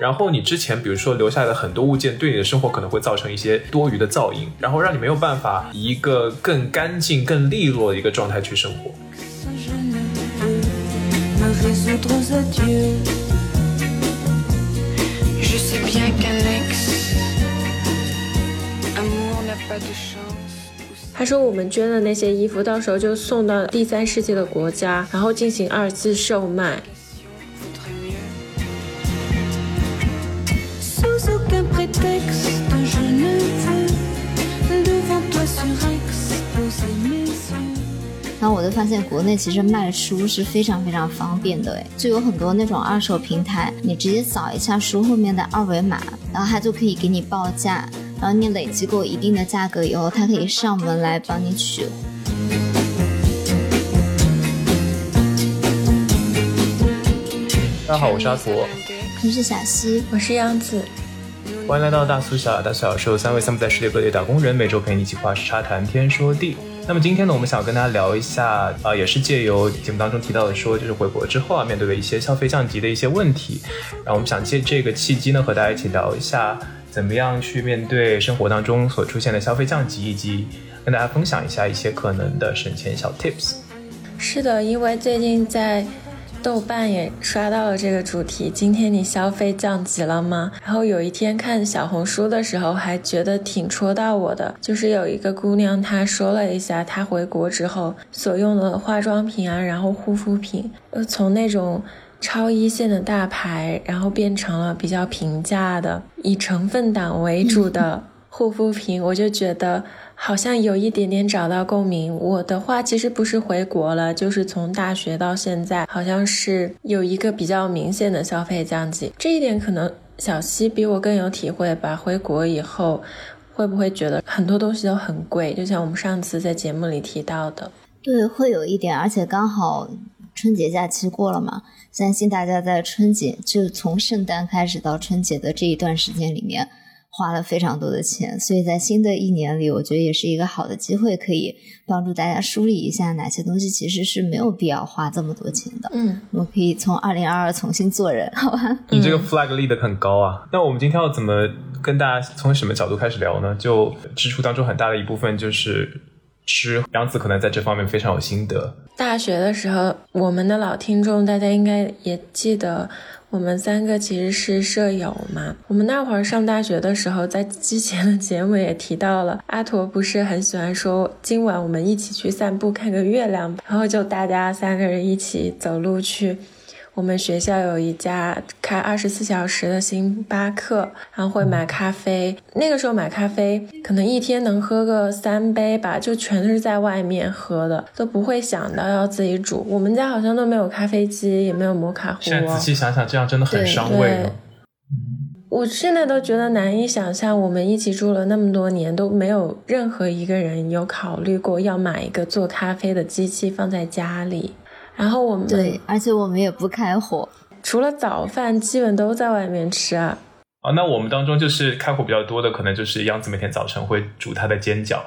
然后你之前比如说留下来的很多物件，对你的生活可能会造成一些多余的噪音，然后让你没有办法以一个更干净、更利落的一个状态去生活。他说：“我们捐的那些衣服，到时候就送到第三世界的国家，然后进行二次售卖。”然后我就发现国内其实卖书是非常非常方便的，哎，就有很多那种二手平台，你直接扫一下书后面的二维码，然后它就可以给你报价，然后你累积够一定的价格以后，它可以上门来帮你取。大家好，我是阿图，我是小溪，我是杨子。欢迎来到大苏小大苏小是由三位三不在世界各地打工人每周陪你一起跨时差谈天说地。那么今天呢，我们想跟大家聊一下啊，也是借由节目当中提到的说，就是回国之后啊，面对的一些消费降级的一些问题。然后我们想借这个契机呢，和大家一起聊一下，怎么样去面对生活当中所出现的消费降级，以及跟大家分享一下一些可能的省钱小 tips。是的，因为最近在。豆瓣也刷到了这个主题。今天你消费降级了吗？然后有一天看小红书的时候，还觉得挺戳到我的。就是有一个姑娘，她说了一下她回国之后所用的化妆品啊，然后护肤品，呃，从那种超一线的大牌，然后变成了比较平价的，以成分党为主的护肤品。我就觉得。好像有一点点找到共鸣。我的话其实不是回国了，就是从大学到现在，好像是有一个比较明显的消费降级。这一点可能小西比我更有体会吧。回国以后，会不会觉得很多东西都很贵？就像我们上次在节目里提到的，对，会有一点。而且刚好春节假期过了嘛，相信大家在春节就从圣诞开始到春节的这一段时间里面。花了非常多的钱，所以在新的一年里，我觉得也是一个好的机会，可以帮助大家梳理一下哪些东西其实是没有必要花这么多钱的。嗯，我们可以从二零二二重新做人，好吧？你这个 flag 立得很高啊！那我们今天要怎么跟大家从什么角度开始聊呢？就支出当中很大的一部分就是吃，杨子可能在这方面非常有心得。大学的时候，我们的老听众大家应该也记得。我们三个其实是舍友嘛。我们那会儿上大学的时候，在之前的节目也提到了，阿驼不是很喜欢说今晚我们一起去散步看个月亮，然后就大家三个人一起走路去。我们学校有一家开二十四小时的星巴克，然后会买咖啡。那个时候买咖啡，可能一天能喝个三杯吧，就全都是在外面喝的，都不会想到要自己煮。我们家好像都没有咖啡机，也没有摩卡壶。现在仔细想想，这样真的很伤胃。我现在都觉得难以想象，我们一起住了那么多年，都没有任何一个人有考虑过要买一个做咖啡的机器放在家里。然后我们对，而且我们也不开火，除了早饭，基本都在外面吃啊。啊，那我们当中就是开火比较多的，可能就是央子每天早晨会煮他的煎饺。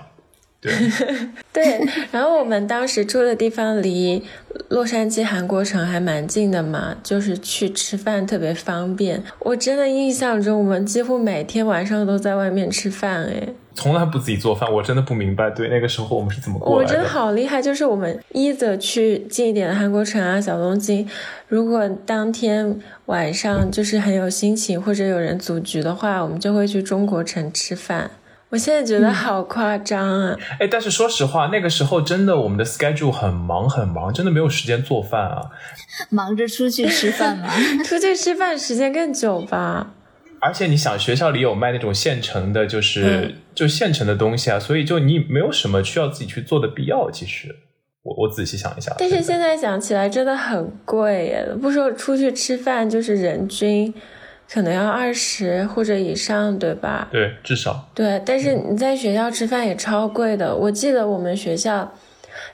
对 对，然后我们当时住的地方离洛杉矶韩国城还蛮近的嘛，就是去吃饭特别方便。我真的印象中，我们几乎每天晚上都在外面吃饭，哎。从来不自己做饭，我真的不明白。对，那个时候我们是怎么过来的？我真的好厉害，就是我们一则去近一点的韩国城啊、小东京，如果当天晚上就是很有心情或者有人组局的话，我们就会去中国城吃饭。我现在觉得好夸张啊！哎，但是说实话，那个时候真的我们的 schedule 很忙很忙，真的没有时间做饭啊。忙着出去吃饭吗？出去吃饭时间更久吧。而且你想，学校里有卖那种现成的，就是就现成的东西啊，所以就你没有什么需要自己去做的必要。其实，我我仔细想一下，但是现在想起来真的很贵耶！不说出去吃饭，就是人均可能要二十或者以上，对吧？对，至少对。但是你在学校吃饭也超贵的。我记得我们学校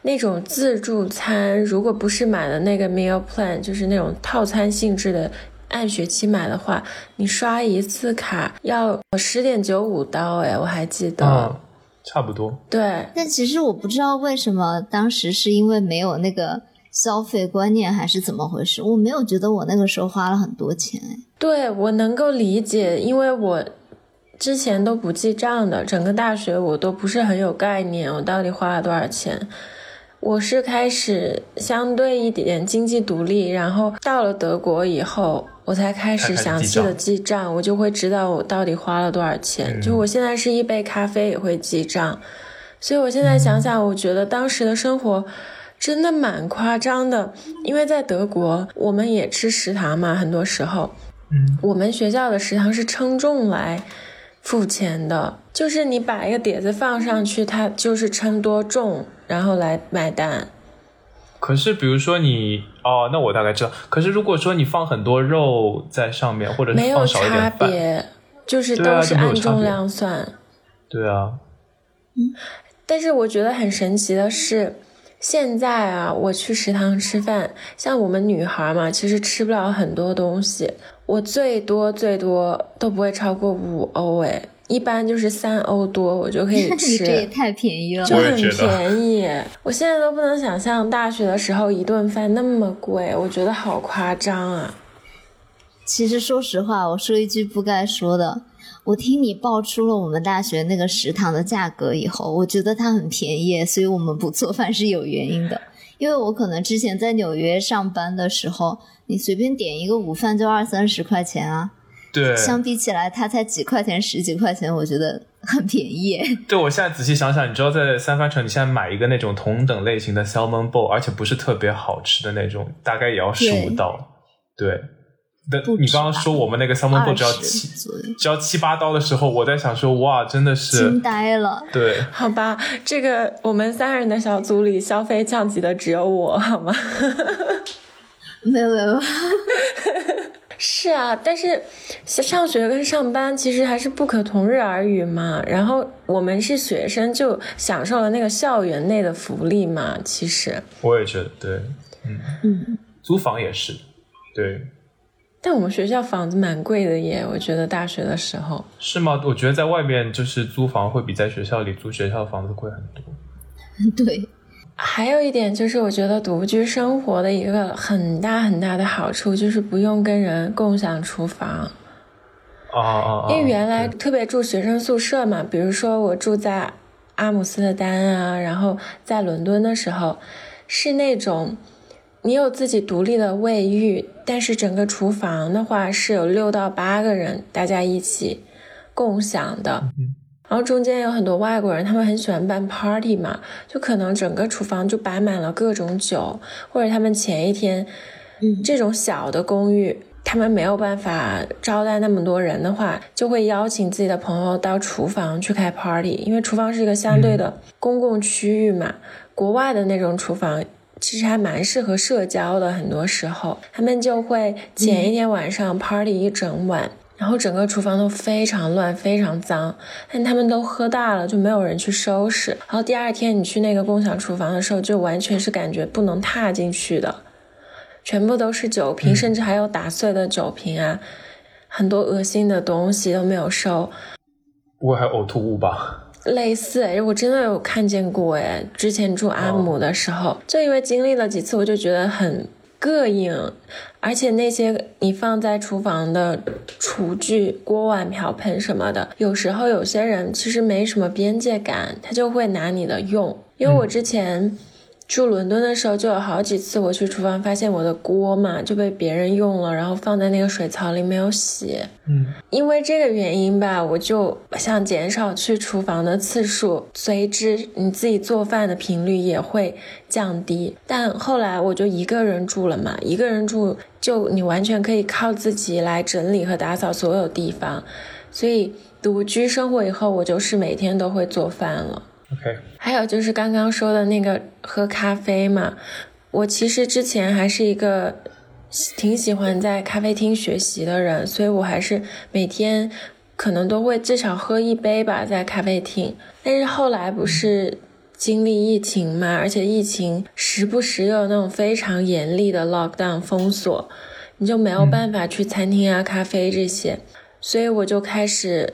那种自助餐，如果不是买的那个 meal plan，就是那种套餐性质的。按学期买的话，你刷一次卡要十点九五刀，哎，我还记得。嗯，差不多。对，但其实我不知道为什么当时是因为没有那个消费观念，还是怎么回事？我没有觉得我那个时候花了很多钱，哎。对我能够理解，因为我之前都不记账的，整个大学我都不是很有概念，我到底花了多少钱。我是开始相对一点经济独立，然后到了德国以后，我才开始详细的记账，我就会知道我到底花了多少钱。就我现在是一杯咖啡也会记账，所以我现在想想，我觉得当时的生活真的蛮夸张的。因为在德国，我们也吃食堂嘛，很多时候，嗯，我们学校的食堂是称重来付钱的，就是你把一个碟子放上去，它就是称多重。然后来买单。可是，比如说你哦，那我大概知道。可是，如果说你放很多肉在上面，或者没有差别，就是都是按重量算。对啊。嗯，但是我觉得很神奇的是，现在啊，我去食堂吃饭，像我们女孩嘛，其实吃不了很多东西，我最多最多都不会超过五欧诶。一般就是三欧多，我就可以 吃，这也太便宜了，就很便宜。我现在都不能想象大学的时候一顿饭那么贵，我觉得好夸张啊。其实说实话，我说一句不该说的，我听你报出了我们大学那个食堂的价格以后，我觉得它很便宜，所以我们不做饭是有原因的。因为我可能之前在纽约上班的时候，你随便点一个午饭就二三十块钱啊。对，相比起来，它才几块钱、十几块钱，我觉得很便宜。对，我现在仔细想想，你知道，在三藩城，你现在买一个那种同等类型的 salmon bowl，而且不是特别好吃的那种，大概也要十五刀。对，那你刚刚说我们那个 salmon bowl 只要七，只要七八刀的时候，我在想说，哇，真的是惊呆了。对，好吧，这个我们三人的小组里消费降级的只有我，好吗？没 有没有。是啊，但是上学跟上班其实还是不可同日而语嘛。然后我们是学生，就享受了那个校园内的福利嘛。其实我也觉得对，嗯嗯，租房也是，对。但我们学校房子蛮贵的耶，我觉得大学的时候是吗？我觉得在外面就是租房会比在学校里租学校的房子贵很多。对。还有一点就是，我觉得独居生活的一个很大很大的好处就是不用跟人共享厨房。哦哦因为原来特别住学生宿舍嘛，比如说我住在阿姆斯特丹啊，然后在伦敦的时候，是那种你有自己独立的卫浴，但是整个厨房的话是有六到八个人大家一起共享的。然后中间有很多外国人，他们很喜欢办 party 嘛，就可能整个厨房就摆满了各种酒，或者他们前一天，这种小的公寓，他们没有办法招待那么多人的话，就会邀请自己的朋友到厨房去开 party，因为厨房是一个相对的公共区域嘛。国外的那种厨房其实还蛮适合社交的，很多时候他们就会前一天晚上 party 一整晚。然后整个厨房都非常乱，非常脏，但他们都喝大了，就没有人去收拾。然后第二天你去那个共享厨房的时候，就完全是感觉不能踏进去的，全部都是酒瓶，甚至还有打碎的酒瓶啊，很多恶心的东西都没有收。不会还有呕吐物吧？类似，我真的有看见过哎，之前住阿姆的时候，就因为经历了几次，我就觉得很。膈应，而且那些你放在厨房的厨具、锅碗瓢盆什么的，有时候有些人其实没什么边界感，他就会拿你的用。因为我之前。住伦敦的时候，就有好几次我去厨房，发现我的锅嘛就被别人用了，然后放在那个水槽里没有洗。嗯，因为这个原因吧，我就想减少去厨房的次数，随之你自己做饭的频率也会降低。但后来我就一个人住了嘛，一个人住就你完全可以靠自己来整理和打扫所有地方，所以独居生活以后，我就是每天都会做饭了。还有就是刚刚说的那个喝咖啡嘛，我其实之前还是一个挺喜欢在咖啡厅学习的人，所以我还是每天可能都会至少喝一杯吧，在咖啡厅。但是后来不是经历疫情嘛，而且疫情时不时有那种非常严厉的 lockdown 封锁，你就没有办法去餐厅啊、咖啡这些，所以我就开始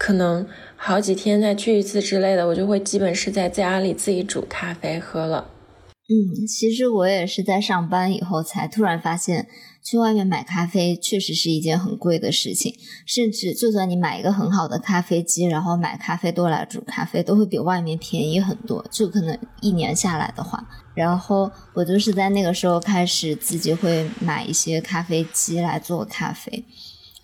可能好几天再去一次之类的，我就会基本是在家里自己煮咖啡喝了。嗯，其实我也是在上班以后才突然发现，去外面买咖啡确实是一件很贵的事情。甚至就算你买一个很好的咖啡机，然后买咖啡豆来煮咖啡，都会比外面便宜很多。就可能一年下来的话，然后我就是在那个时候开始自己会买一些咖啡机来做咖啡。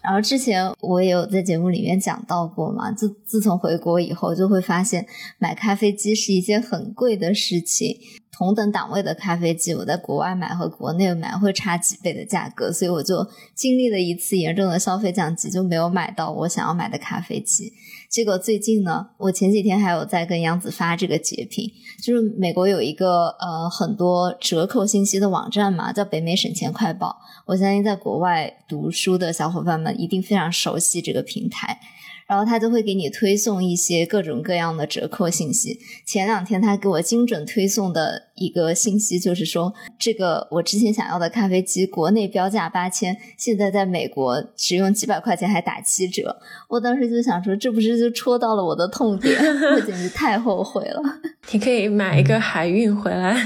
然后之前我也有在节目里面讲到过嘛，自自从回国以后，就会发现买咖啡机是一件很贵的事情。同等档位的咖啡机，我在国外买和国内买会差几倍的价格，所以我就经历了一次严重的消费降级，就没有买到我想要买的咖啡机。结果最近呢，我前几天还有在跟杨子发这个截屏，就是美国有一个呃很多折扣信息的网站嘛，叫北美省钱快报。我相信在国外读书的小伙伴们一定非常熟悉这个平台。然后他就会给你推送一些各种各样的折扣信息。前两天他给我精准推送的一个信息就是说，这个我之前想要的咖啡机，国内标价八千，现在在美国只用几百块钱还打七折。我当时就想说，这不是就戳到了我的痛点？我简直太后悔了。你可以买一个海运回来。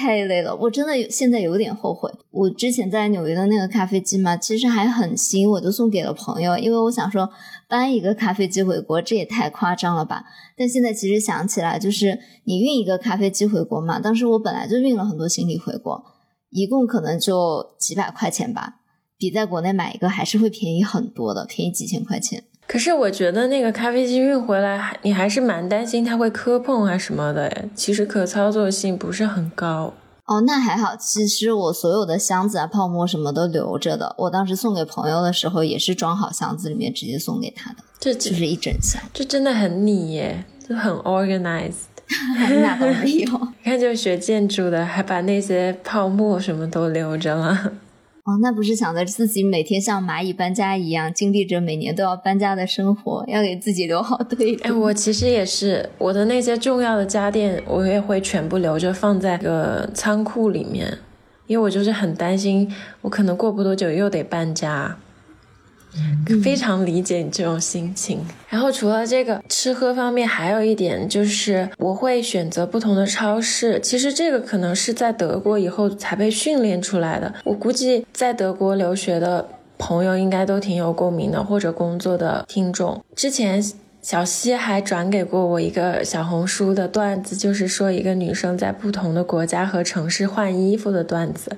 太累了，我真的现在有点后悔。我之前在纽约的那个咖啡机嘛，其实还很新，我就送给了朋友，因为我想说搬一个咖啡机回国，这也太夸张了吧。但现在其实想起来，就是你运一个咖啡机回国嘛，当时我本来就运了很多行李回国，一共可能就几百块钱吧，比在国内买一个还是会便宜很多的，便宜几千块钱。可是我觉得那个咖啡机运回来，你还是蛮担心它会磕碰啊什么的。其实可操作性不是很高。哦，那还好。其实我所有的箱子啊、泡沫什么都留着的。我当时送给朋友的时候，也是装好箱子里面直接送给他的。这就是一整箱，这真的很你耶，就很 organized。那倒没有。你看，就学建筑的，还把那些泡沫什么都留着了。哦，那不是想着自己每天像蚂蚁搬家一样，经历着每年都要搬家的生活，要给自己留好退路。哎，我其实也是，我的那些重要的家电，我也会全部留着放在个仓库里面，因为我就是很担心，我可能过不多久又得搬家。非常理解你这种心情。然后除了这个吃喝方面，还有一点就是我会选择不同的超市。其实这个可能是在德国以后才被训练出来的。我估计在德国留学的朋友应该都挺有共鸣的，或者工作的听众之前。小西还转给过我一个小红书的段子，就是说一个女生在不同的国家和城市换衣服的段子，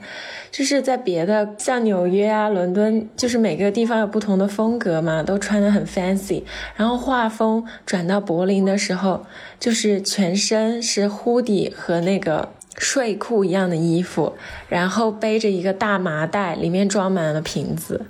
就是在别的像纽约啊、伦敦，就是每个地方有不同的风格嘛，都穿的很 fancy。然后画风转到柏林的时候，就是全身是 hoodie 和那个睡裤一样的衣服，然后背着一个大麻袋，里面装满了瓶子。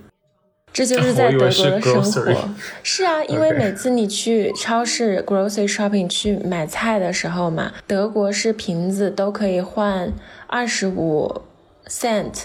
这就是在德国的生活，是啊，因为每次你去超市 grocery shopping 去买菜的时候嘛，德国是瓶子都可以换二十五 cent，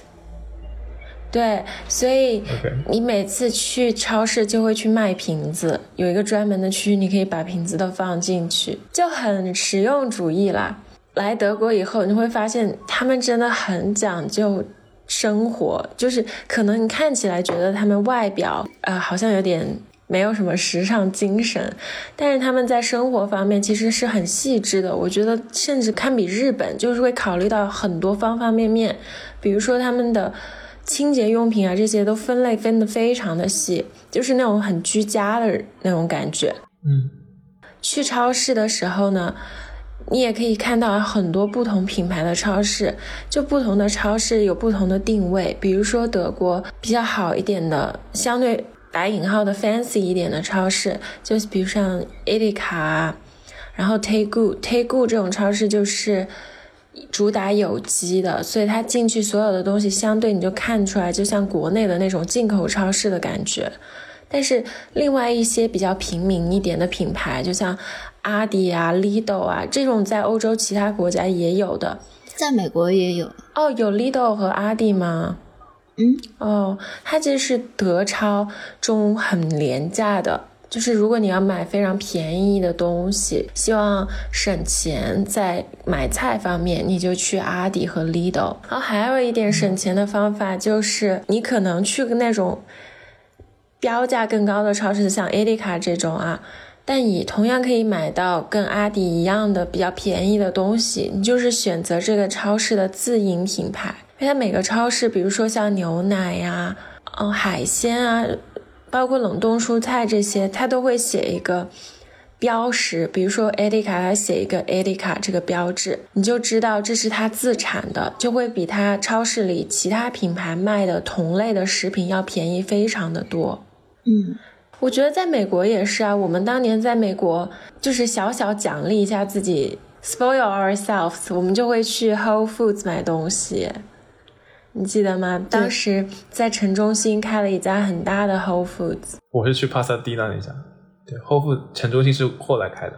对，所以你每次去超市就会去卖瓶子，有一个专门的区域，你可以把瓶子都放进去，就很实用主义啦。来德国以后，你会发现他们真的很讲究。生活就是可能你看起来觉得他们外表呃好像有点没有什么时尚精神，但是他们在生活方面其实是很细致的。我觉得甚至堪比日本，就是会考虑到很多方方面面。比如说他们的清洁用品啊这些都分类分得非常的细，就是那种很居家的那种感觉。嗯，去超市的时候呢。你也可以看到很多不同品牌的超市，就不同的超市有不同的定位。比如说德国比较好一点的，相对打引号的 fancy 一点的超市，就是比如像 Edeka，然后 Tegu，Tegu 这种超市就是主打有机的，所以它进去所有的东西相对你就看出来，就像国内的那种进口超市的感觉。但是另外一些比较平民一点的品牌，就像。阿迪啊，Lido 啊，这种在欧洲其他国家也有的，在美国也有哦。有 Lido 和阿迪吗？嗯，哦，它这是德超中很廉价的就是如果你要买非常便宜的东西，希望省钱在买菜方面，你就去阿迪和 Lidl。然后还有一点省钱的方法就是，你可能去个那种标价更高的超市，像 a 迪卡这种啊，但你同样可以买到跟阿迪一样的比较便宜的东西。你就是选择这个超市的自营品牌，因为它每个超市，比如说像牛奶呀、嗯海鲜啊。包括冷冻蔬菜这些，它都会写一个标识，比如说 e d i 卡，它写一个 e d i 卡这个标志，你就知道这是它自产的，就会比它超市里其他品牌卖的同类的食品要便宜非常的多。嗯，我觉得在美国也是啊，我们当年在美国就是小小奖励一下自己，spoil ourselves，我们就会去 Whole Foods 买东西。你记得吗？当时在城中心开了一家很大的 Whole Foods。我是去帕萨蒂那那家，对，Whole Foods 城中心是后来开的。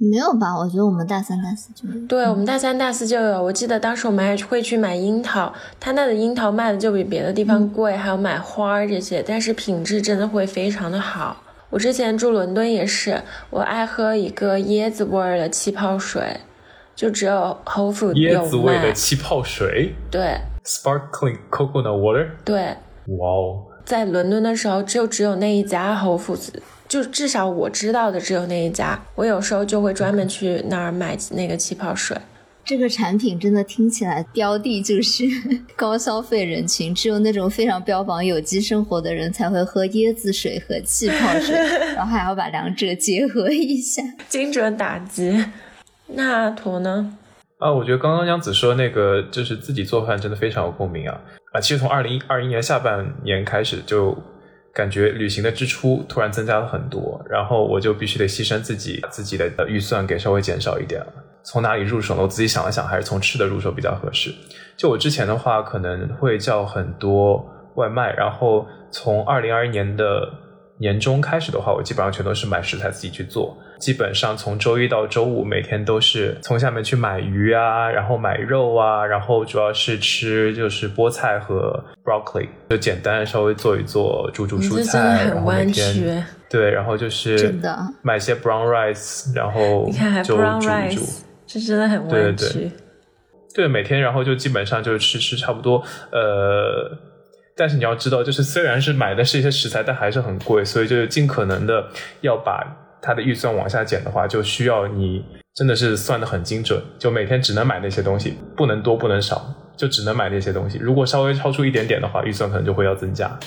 没有吧？我觉得我们大三、大四就有。对，我们大三、大四就有。我记得当时我们还会去买樱桃，他那的樱桃卖的就比别的地方贵，还有买花儿这些，但是品质真的会非常的好。我之前住伦敦也是，我爱喝一个椰子味儿的气泡水，就只有 Whole Foods 有椰子味的气泡水。对。Sparkling coconut water。对，哇哦，在伦敦的时候就只有那一家 Whole Foods，就至少我知道的只有那一家。我有时候就会专门去那儿买那个气泡水。这个产品真的听起来标的就是 高消费人群，只有那种非常标榜有机生活的人才会喝椰子水和气泡水，然后还要把两者结合一下，精准打击。那图呢？啊，我觉得刚刚杨子说那个就是自己做饭真的非常有共鸣啊啊！其实从二零二一年下半年开始，就感觉旅行的支出突然增加了很多，然后我就必须得牺牲自己自己的预算给稍微减少一点了。从哪里入手呢？我自己想了想，还是从吃的入手比较合适。就我之前的话，可能会叫很多外卖，然后从二零二一年的年中开始的话，我基本上全都是买食材自己去做。基本上从周一到周五，每天都是从下面去买鱼啊，然后买肉啊，然后主要是吃就是菠菜和 broccoli，就简单稍微做一做，煮煮蔬菜，然后每天对，然后就是买些 brown rice，然后就煮一煮，这真的很弯曲。对对对，每天然后就基本上就是吃吃差不多，呃，但是你要知道，就是虽然是买的是一些食材，但还是很贵，所以就是尽可能的要把。他的预算往下减的话，就需要你真的是算的很精准，就每天只能买那些东西，不能多不能少，就只能买那些东西。如果稍微超出一点点的话，预算可能就会要增加。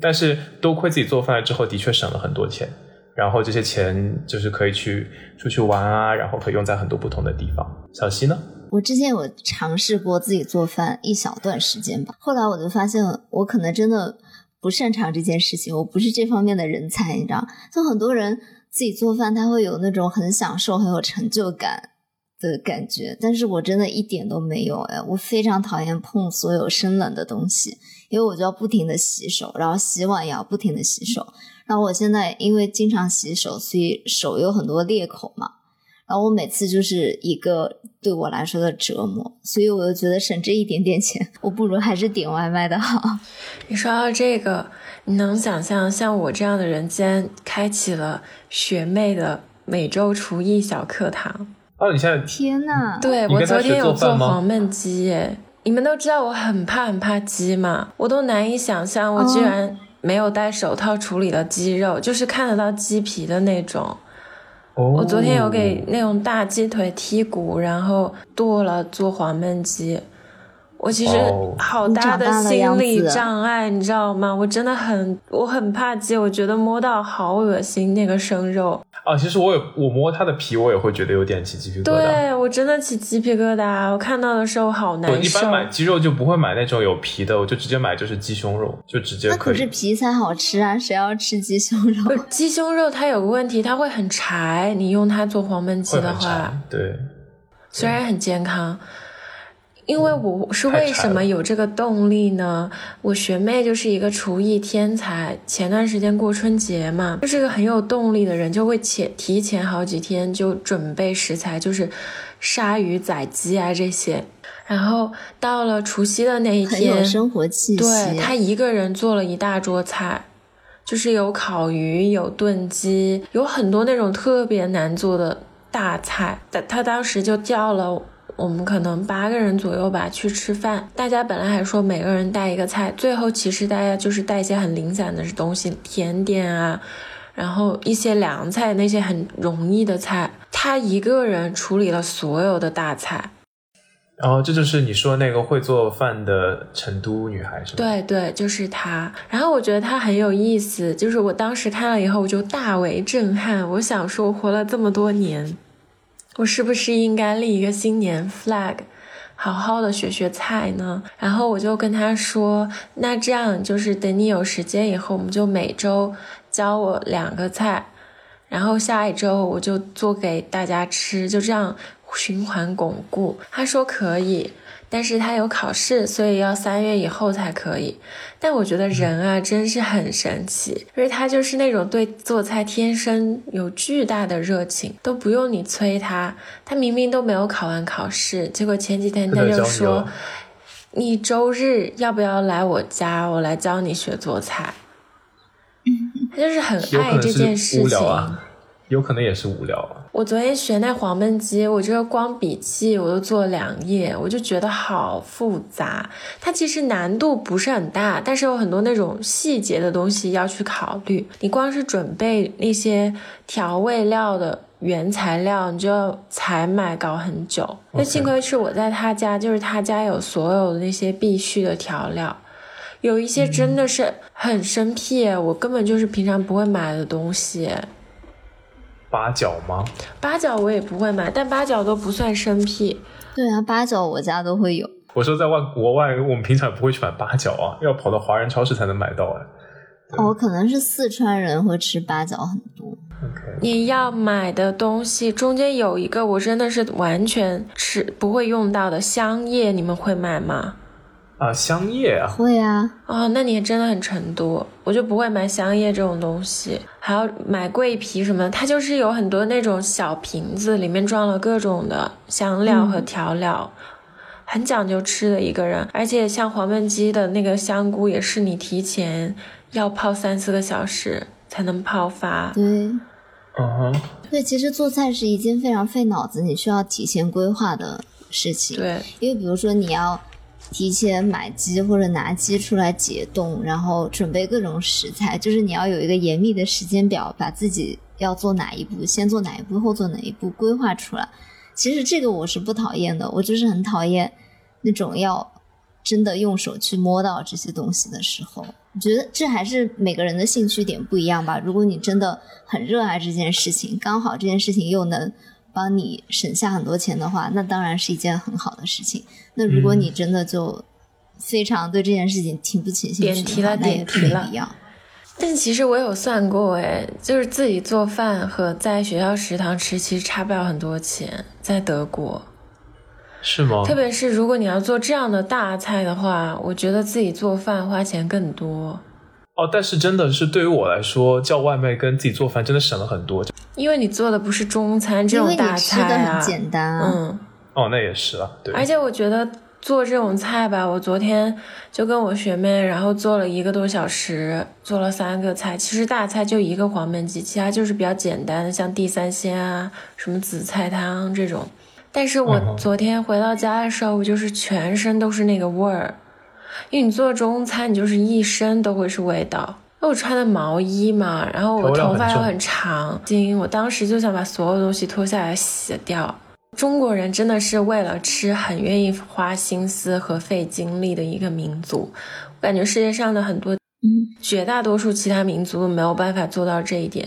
但是多亏自己做饭了之后，的确省了很多钱，然后这些钱就是可以去出去玩啊，然后可以用在很多不同的地方。小溪呢？我之前有尝试过自己做饭一小段时间吧，后来我就发现我可能真的不擅长这件事情，我不是这方面的人才，你知道，就很多人。自己做饭，他会有那种很享受、很有成就感的感觉，但是我真的一点都没有哎！我非常讨厌碰所有生冷的东西，因为我就要不停的洗手，然后洗碗也要不停的洗手。然后我现在因为经常洗手，所以手有很多裂口嘛。然后我每次就是一个对我来说的折磨，所以我就觉得省这一点点钱，我不如还是点外卖的好。你说到这个，你能想象像我这样的人，竟然开启了学妹的每周厨艺小课堂？哦，你现在天呐！对我昨天有做黄焖鸡耶！你们都知道我很怕很怕鸡嘛，我都难以想象我居然没有戴手套处理了鸡肉，就是看得到鸡皮的那种。我昨天有给那种大鸡腿剔骨，然后剁了做黄焖鸡。我其实好大的心理障碍，你知道吗？我真的很，我很怕鸡，我觉得摸到好恶心那个生肉。啊，其实我也我摸它的皮，我也会觉得有点起鸡皮疙瘩。对我真的起鸡皮疙瘩，我看到的时候好难受。我一般买鸡肉就不会买那种有皮的，我就直接买就是鸡胸肉，就直接。那可是皮才好吃啊，谁要吃鸡胸肉？鸡胸肉它有个问题，它会很柴，你用它做黄焖鸡的话，对，虽然很健康。因为我是为什么有这个动力呢？我学妹就是一个厨艺天才，前段时间过春节嘛，就是个很有动力的人，就会前提前好几天就准备食材，就是杀鱼宰鸡啊这些，然后到了除夕的那一天，很有生活气息。对他一个人做了一大桌菜，就是有烤鱼，有炖鸡，有很多那种特别难做的大菜。他他当时就叫了我们可能八个人左右吧去吃饭，大家本来还说每个人带一个菜，最后其实大家就是带一些很零散的东西，甜点啊。然后一些凉菜，那些很容易的菜，他一个人处理了所有的大菜。然后这就是你说那个会做饭的成都女孩是吗？对对，就是她。然后我觉得她很有意思，就是我当时看了以后我就大为震撼。我想说，我活了这么多年，我是不是应该立一个新年 flag，好好的学学菜呢？然后我就跟他说，那这样就是等你有时间以后，我们就每周。教我两个菜，然后下一周我就做给大家吃，就这样循环巩固。他说可以，但是他有考试，所以要三月以后才可以。但我觉得人啊，真是很神奇，因为他就是那种对做菜天生有巨大的热情，都不用你催他。他明明都没有考完考试，结果前几天他就说：“你周日要不要来我家，我来教你学做菜。” 他就是很爱这件事情，有可能也是无聊啊。我昨天学那黄焖鸡，我这个光笔记我都做了两页，我就觉得好复杂。它其实难度不是很大，但是有很多那种细节的东西要去考虑。你光是准备那些调味料的原材料，你就要采买搞很久。那幸亏是我在他家，就是他家有所有的那些必须的调料。有一些真的是很生僻，我根本就是平常不会买的东西。八角吗？八角我也不会买，但八角都不算生僻。对啊，八角我家都会有。我说在外国外，我们平常不会去买八角啊，要跑到华人超市才能买到哎。哦，可能是四川人会吃八角很多。你要买的东西中间有一个我真的是完全吃不会用到的香叶，你们会买吗？啊，香叶啊，会啊，哦，那你也真的很成都，我就不会买香叶这种东西，还要买桂皮什么的，它就是有很多那种小瓶子，里面装了各种的香料和调料，很讲究吃的一个人，而且像黄焖鸡的那个香菇也是你提前要泡三四个小时才能泡发，对，嗯哼，对，其实做菜是一件非常费脑子，你需要提前规划的事情，对，因为比如说你要。提前买鸡或者拿鸡出来解冻，然后准备各种食材，就是你要有一个严密的时间表，把自己要做哪一步，先做哪一步，后做哪一步规划出来。其实这个我是不讨厌的，我就是很讨厌那种要真的用手去摸到这些东西的时候。我觉得这还是每个人的兴趣点不一样吧。如果你真的很热爱这件事情，刚好这件事情又能。帮你省下很多钱的话，那当然是一件很好的事情。那如果你真的就非常对这件事情提不起兴趣的话，那也没必要。但其实我有算过，哎，就是自己做饭和在学校食堂吃，其实差不了很多钱。在德国，是吗？特别是如果你要做这样的大菜的话，我觉得自己做饭花钱更多。哦，但是真的是对于我来说，叫外卖跟自己做饭真的省了很多。因为你做的不是中餐这种大菜啊，简单。嗯，哦，那也是啊，对。而且我觉得做这种菜吧，我昨天就跟我学妹，然后做了一个多小时，做了三个菜。其实大菜就一个黄焖鸡，其他就是比较简单的，像地三鲜啊，什么紫菜汤这种。但是我昨天回到家的时候，我就是全身都是那个味儿。因为你做中餐，你就是一身都会是味道。那我穿的毛衣嘛，然后我头发又很长，我当时就想把所有东西脱下来洗掉。中国人真的是为了吃很愿意花心思和费精力的一个民族，我感觉世界上的很多，绝大多数其他民族都没有办法做到这一点。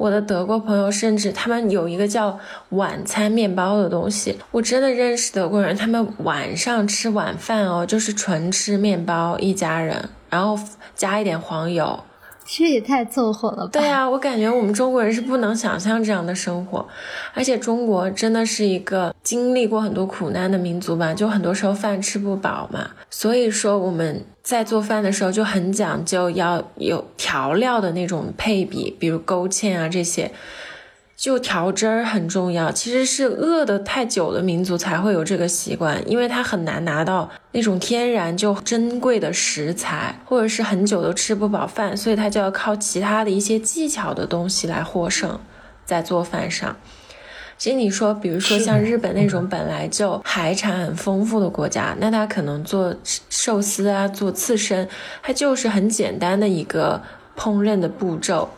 我的德国朋友甚至他们有一个叫晚餐面包的东西，我真的认识德国人，他们晚上吃晚饭哦，就是纯吃面包，一家人，然后加一点黄油。这也太凑合了吧？对啊，我感觉我们中国人是不能想象这样的生活，而且中国真的是一个经历过很多苦难的民族吧，就很多时候饭吃不饱嘛，所以说我们在做饭的时候就很讲究要有调料的那种配比，比如勾芡啊这些。就调汁儿很重要。其实是饿得太久的民族才会有这个习惯，因为他很难拿到那种天然就珍贵的食材，或者是很久都吃不饱饭，所以他就要靠其他的一些技巧的东西来获胜，在做饭上。其实你说，比如说像日本那种本来就海产很丰富的国家，那他可能做寿司啊，做刺身，它就是很简单的一个烹饪的步骤，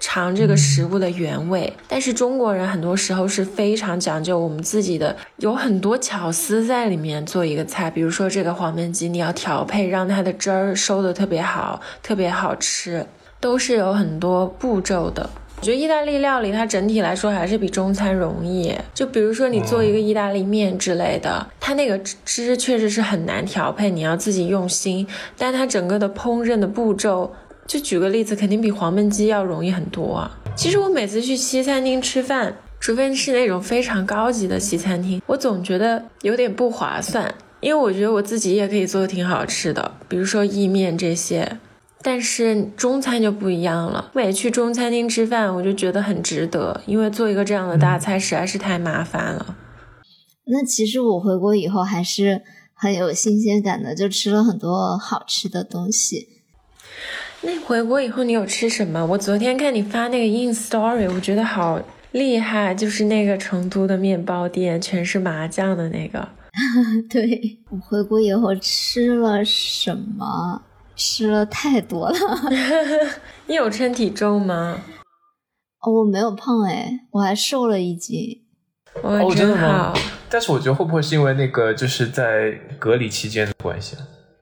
尝这个食物的原味。但是中国人很多时候是非常讲究我们自己的，有很多巧思在里面做一个菜。比如说这个黄焖鸡，你要调配让它的汁儿收的特别好，特别好吃，都是有很多步骤的。我觉得意大利料理它整体来说还是比中餐容易。就比如说你做一个意大利面之类的，它那个汁确实是很难调配，你要自己用心。但它整个的烹饪的步骤，就举个例子，肯定比黄焖鸡要容易很多啊。其实我每次去西餐厅吃饭，除非是那种非常高级的西餐厅，我总觉得有点不划算，因为我觉得我自己也可以做的挺好吃的，比如说意面这些。但是中餐就不一样了，每去中餐厅吃饭，我就觉得很值得，因为做一个这样的大菜实在是太麻烦了。那其实我回国以后还是很有新鲜感的，就吃了很多好吃的东西。那回国以后你有吃什么？我昨天看你发那个 in story，我觉得好厉害，就是那个成都的面包店，全是麻酱的那个。对我回国以后吃了什么？吃了太多了，你有称体重吗？哦，我没有胖哎，我还瘦了一斤。哦，真的吗？但是我觉得会不会是因为那个就是在隔离期间的关系？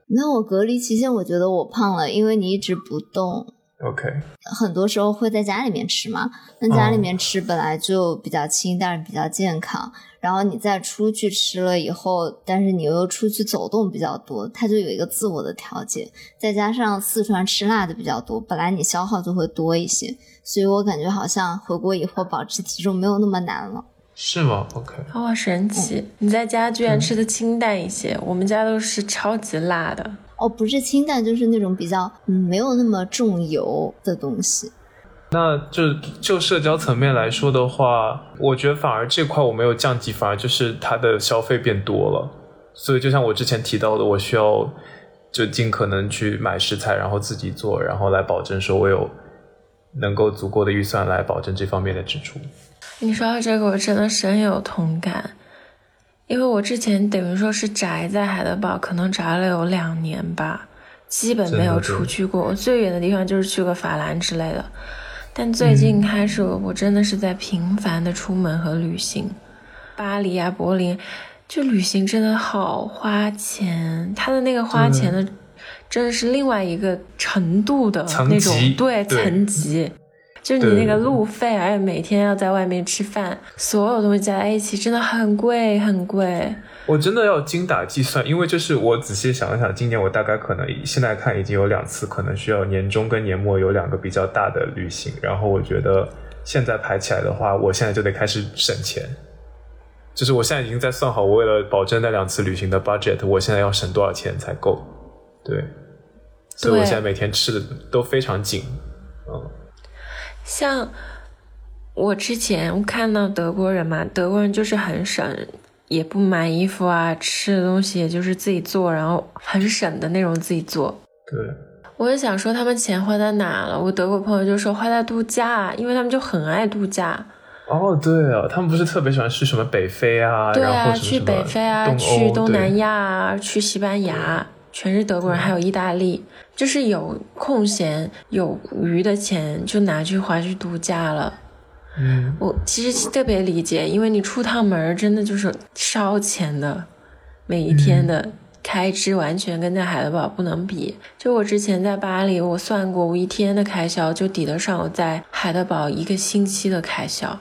那我隔离期间，我觉得我胖了，因为你一直不动。OK，很多时候会在家里面吃嘛，那家里面吃本来就比较轻，但是比较健康。然后你再出去吃了以后，但是你又出去走动比较多，它就有一个自我的调节。再加上四川吃辣的比较多，本来你消耗就会多一些，所以我感觉好像回国以后保持体重没有那么难了。是吗？OK，好神奇！你在家居然吃的清淡一些，我们家都是超级辣的。哦，不是清淡，就是那种比较嗯没有那么重油的东西。那就就社交层面来说的话，我觉得反而这块我没有降级，反而就是它的消费变多了。所以就像我之前提到的，我需要就尽可能去买食材，然后自己做，然后来保证说我有能够足够的预算来保证这方面的支出。你说到这个，我真的深有同感。因为我之前等于说是宅在海德堡，可能宅了有两年吧，基本没有出去过。我最远的地方就是去个法兰之类的。但最近开始，我真的是在频繁的出门和旅行，巴黎啊、柏林，就旅行真的好花钱。他的那个花钱的，真的是另外一个程度的那种，对层级。就是你那个路费，而且每天要在外面吃饭，所有东西加在一起真的很贵很贵。我真的要精打计算，因为就是我仔细想了想，今年我大概可能现在看已经有两次，可能需要年终跟年末有两个比较大的旅行。然后我觉得现在排起来的话，我现在就得开始省钱。就是我现在已经在算好，我为了保证那两次旅行的 budget，我现在要省多少钱才够？对，所以我现在每天吃的都非常紧，嗯。像我之前看到德国人嘛，德国人就是很省，也不买衣服啊，吃的东西也就是自己做，然后很省的那种自己做。对，我就想说他们钱花在哪了？我德国朋友就说花在度假，因为他们就很爱度假。哦，对啊，他们不是特别喜欢去什么北非啊？对啊，去北非啊，去东南亚啊，去西班牙，全是德国人，还有意大利。就是有空闲有余的钱，就拿去花去度假了。嗯，我其实特别理解，因为你出趟门真的就是烧钱的，每一天的开支完全跟在海德堡不能比。就我之前在巴黎，我算过，我一天的开销就抵得上我在海德堡一个星期的开销。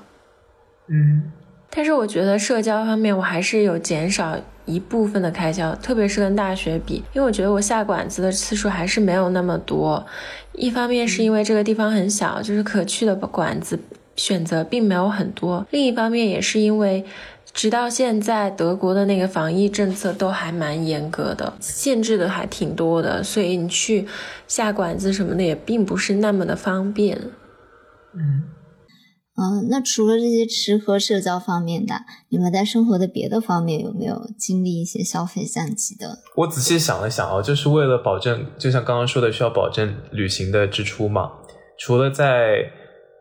嗯，但是我觉得社交方面，我还是有减少。一部分的开销，特别是跟大学比，因为我觉得我下馆子的次数还是没有那么多。一方面是因为这个地方很小，就是可去的馆子选择并没有很多；另一方面也是因为，直到现在德国的那个防疫政策都还蛮严格的，限制的还挺多的，所以你去下馆子什么的也并不是那么的方便。嗯。嗯，那除了这些吃喝社交方面的，你们在生活的别的方面有没有经历一些消费降级的？我仔细想了想啊，就是为了保证，就像刚刚说的，需要保证旅行的支出嘛。除了在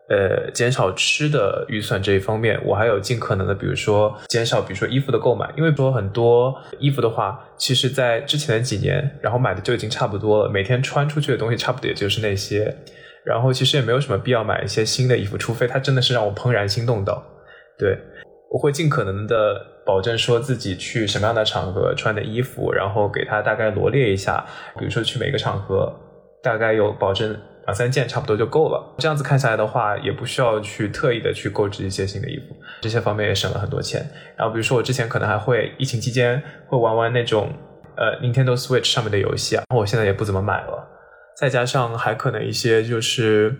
呃减少吃的预算这一方面，我还有尽可能的，比如说减少，比如说衣服的购买，因为说很多衣服的话，其实在之前的几年，然后买的就已经差不多了，每天穿出去的东西差不多也就是那些。然后其实也没有什么必要买一些新的衣服，除非它真的是让我怦然心动的。对，我会尽可能的保证说自己去什么样的场合穿的衣服，然后给它大概罗列一下，比如说去每个场合大概有保证两三件差不多就够了。这样子看下来的话，也不需要去特意的去购置一些新的衣服，这些方面也省了很多钱。然后比如说我之前可能还会疫情期间会玩玩那种呃 Nintendo Switch 上面的游戏啊，我现在也不怎么买了。再加上还可能一些就是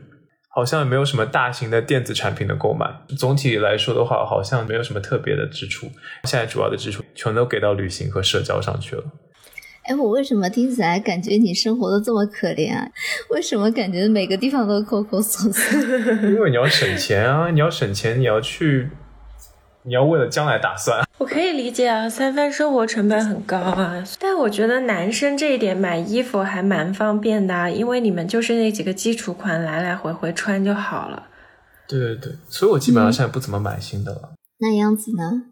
好像也没有什么大型的电子产品的购买，总体来说的话，好像没有什么特别的支出。现在主要的支出全都给到旅行和社交上去了。哎，我为什么听起来感觉你生活的这么可怜啊？为什么感觉每个地方都抠抠搜搜？因为你要省钱啊！你要省钱，你要去。你要为了将来打算，我可以理解啊，三番生活成本很高啊。但我觉得男生这一点买衣服还蛮方便的，因为你们就是那几个基础款来来回回穿就好了。对对对，所以我基本上现在不怎么买新的了。那样子呢？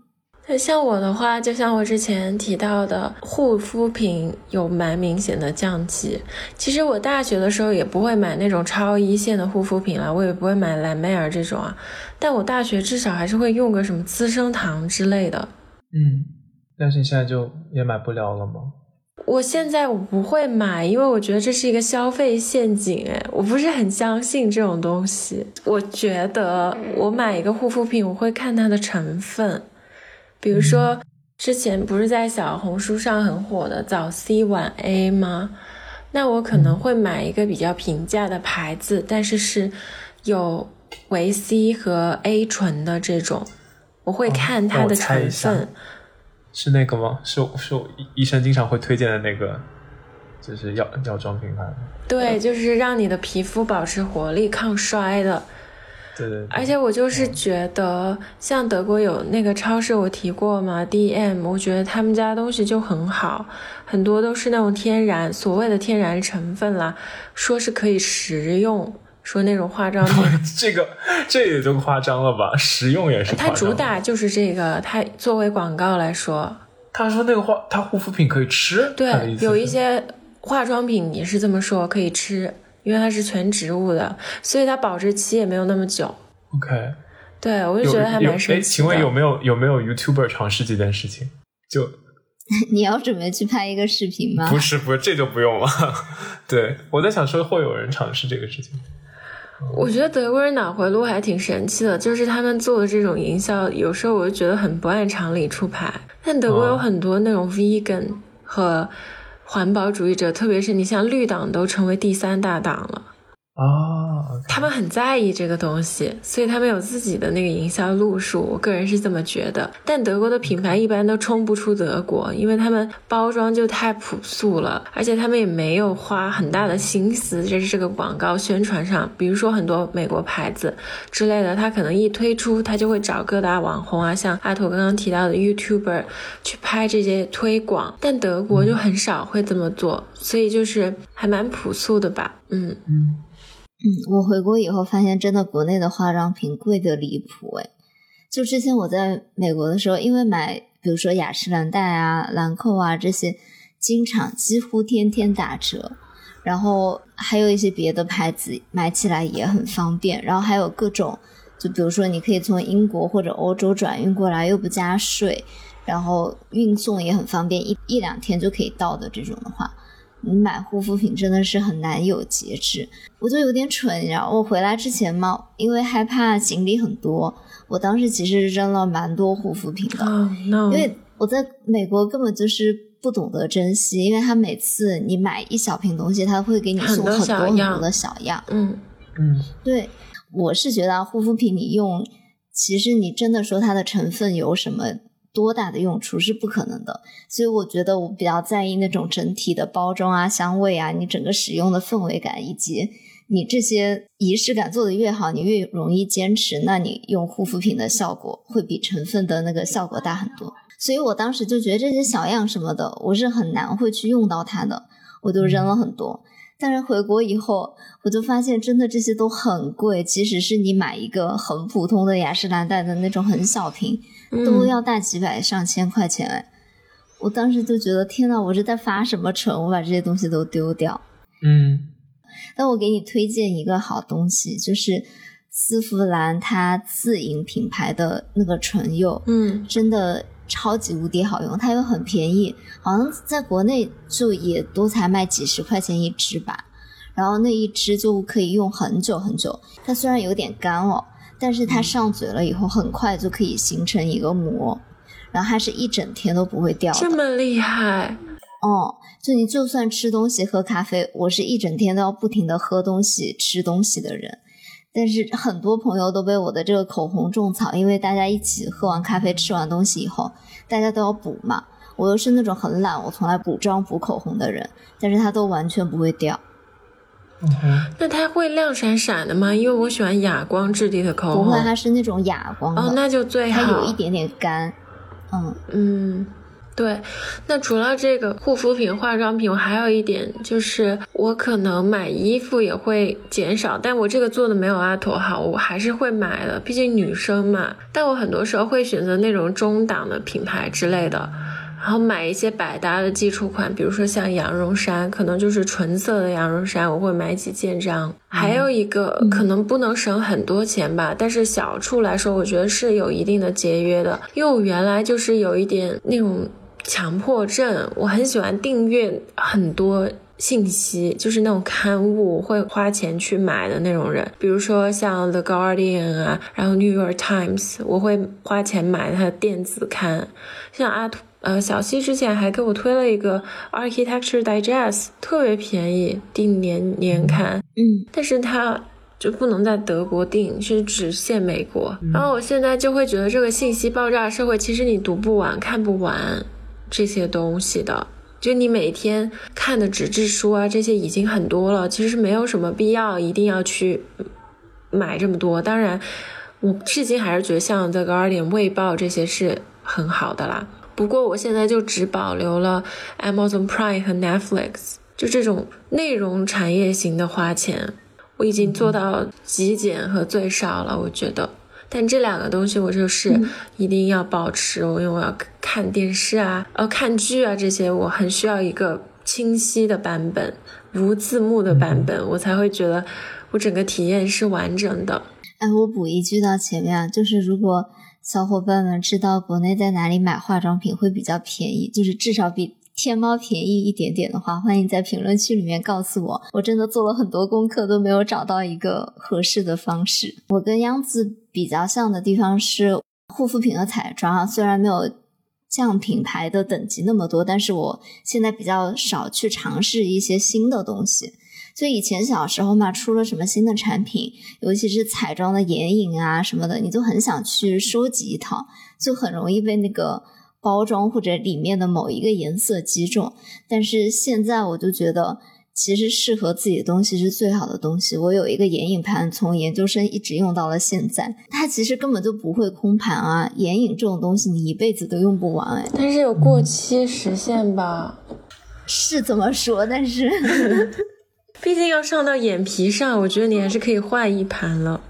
那像我的话，就像我之前提到的，护肤品有蛮明显的降级。其实我大学的时候也不会买那种超一线的护肤品了，我也不会买兰妹儿这种啊。但我大学至少还是会用个什么资生堂之类的。嗯，但是你现在就也买不了了吗？我现在我不会买，因为我觉得这是一个消费陷阱。哎，我不是很相信这种东西。我觉得我买一个护肤品，我会看它的成分。比如说，之前不是在小红书上很火的早 C 晚 A 吗？那我可能会买一个比较平价的牌子，但是是有维 C 和 A 醇的这种，我会看它的成分。是那个吗？是是医生经常会推荐的那个，就是药药妆品牌。对，就是让你的皮肤保持活力、抗衰的。对对，而且我就是觉得，像德国有那个超市，我提过嘛，DM，我觉得他们家东西就很好，很多都是那种天然，所谓的天然成分啦，说是可以食用，说那种化妆品，这个这也就夸张了吧？食用也是，它主打就是这个，它作为广告来说，他说那个化，他护肤品可以吃，对，有一些化妆品也是这么说，可以吃。因为它是全植物的，所以它保质期也没有那么久。OK，对我就觉得还蛮神奇的请问有没有有没有 YouTuber 尝试这件事情？就 你要准备去拍一个视频吗？不是，不是，这就不用了。对我在想说会有人尝试这个事情。我觉得德国人脑回路还挺神奇的，就是他们做的这种营销，有时候我就觉得很不按常理出牌。但德国有很多那种 vegan 和。环保主义者，特别是你像绿党，都成为第三大党了。啊啊，他们很在意这个东西，所以他们有自己的那个营销路数。我个人是这么觉得。但德国的品牌一般都冲不出德国，因为他们包装就太朴素了，而且他们也没有花很大的心思在这个广告宣传上。比如说很多美国牌子之类的，他可能一推出，他就会找各大网红啊，像阿土刚刚提到的 YouTuber 去拍这些推广。但德国就很少会这么做，所以就是还蛮朴素的吧。嗯嗯。嗯，我回国以后发现，真的国内的化妆品贵的离谱哎！就之前我在美国的时候，因为买，比如说雅诗兰黛啊、兰蔻啊这些，经常几乎天天打折，然后还有一些别的牌子，买起来也很方便，然后还有各种，就比如说你可以从英国或者欧洲转运过来，又不加税，然后运送也很方便，一一两天就可以到的这种的话。你买护肤品真的是很难有节制，我就有点蠢，然后我回来之前嘛，因为害怕行李很多，我当时其实扔了蛮多护肤品的，因为我在美国根本就是不懂得珍惜，因为他每次你买一小瓶东西，他会给你送很多很多的小样，嗯。嗯，对，我是觉得护肤品你用，其实你真的说它的成分有什么？多大的用处是不可能的，所以我觉得我比较在意那种整体的包装啊、香味啊，你整个使用的氛围感，以及你这些仪式感做的越好，你越容易坚持，那你用护肤品的效果会比成分的那个效果大很多。所以我当时就觉得这些小样什么的，我是很难会去用到它的，我就扔了很多。但是回国以后，我就发现真的这些都很贵，即使是你买一个很普通的雅诗兰黛的那种很小瓶，都要大几百上千块钱哎。我当时就觉得天呐，我是在发什么蠢？我把这些东西都丢掉。嗯。但我给你推荐一个好东西，就是丝芙兰它自营品牌的那个唇釉，嗯，真的超级无敌好用，它又很便宜，好像在国内就也都才卖几十块钱一支吧。然后那一支就可以用很久很久。它虽然有点干哦，但是它上嘴了以后很快就可以形成一个膜，然后它是一整天都不会掉。这么厉害。哦，就你就算吃东西喝咖啡，我是一整天都要不停的喝东西吃东西的人，但是很多朋友都被我的这个口红种草，因为大家一起喝完咖啡吃完东西以后，大家都要补嘛，我又是那种很懒，我从来补妆补口红的人，但是它都完全不会掉。那它会亮闪闪的吗？因为我喜欢哑光质地的口红。不会，它是那种哑光的。哦，那就最好。它有一点点干。嗯嗯。对，那除了这个护肤品、化妆品，我还有一点就是，我可能买衣服也会减少，但我这个做的没有阿驼好，我还是会买的，毕竟女生嘛。但我很多时候会选择那种中档的品牌之类的，然后买一些百搭的基础款，比如说像羊绒衫，可能就是纯色的羊绒衫，我会买几件这样。还有一个可能不能省很多钱吧，但是小处来说，我觉得是有一定的节约的，因为我原来就是有一点那种。强迫症，我很喜欢订阅很多信息，就是那种刊物会花钱去买的那种人。比如说像 The Guardian 啊，然后 New York Times，我会花钱买它的电子刊。像阿图呃小西之前还给我推了一个 Architecture Digest，特别便宜，订年年刊。嗯，但是它就不能在德国订，是只限美国。然后我现在就会觉得这个信息爆炸社会，其实你读不完，看不完。这些东西的，就你每天看的纸质书啊，这些已经很多了，其实没有什么必要一定要去买这么多。当然，我至今还是觉得像 The Guardian、卫报这些是很好的啦。不过我现在就只保留了 Amazon Prime 和 Netflix，就这种内容产业型的花钱，我已经做到极简和最少了，我觉得。但这两个东西我就是一定要保持，因为我要看电视啊，呃，看剧啊这些，我很需要一个清晰的版本，无字幕的版本，我才会觉得我整个体验是完整的。哎，我补一句到前面啊，就是如果小伙伴们知道国内在哪里买化妆品会比较便宜，就是至少比。天猫便宜一点点的话，欢迎在评论区里面告诉我。我真的做了很多功课，都没有找到一个合适的方式。我跟央子比较像的地方是护肤品和彩妆啊，虽然没有像品牌的等级那么多，但是我现在比较少去尝试一些新的东西。所以以前小时候嘛，出了什么新的产品，尤其是彩妆的眼影啊什么的，你就很想去收集一套，就很容易被那个。包装或者里面的某一个颜色击中，但是现在我就觉得，其实适合自己的东西是最好的东西。我有一个眼影盘，从研究生一直用到了现在，它其实根本就不会空盘啊。眼影这种东西，你一辈子都用不完哎。但是有过期时限吧？是这么说，但是 毕竟要上到眼皮上，我觉得你还是可以换一盘了。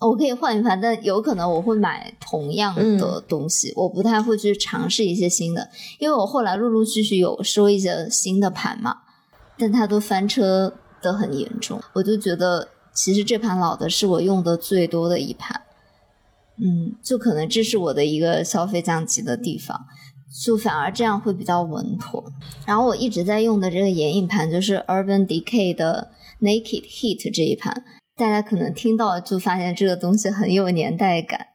我可以换一盘，但有可能我会买同样的东西，我不太会去尝试一些新的，因为我后来陆陆续续有收一些新的盘嘛，但它都翻车的很严重，我就觉得其实这盘老的是我用的最多的一盘，嗯，就可能这是我的一个消费降级的地方，就反而这样会比较稳妥。然后我一直在用的这个眼影盘就是 Urban Decay 的 Naked Heat 这一盘。大家可能听到就发现这个东西很有年代感。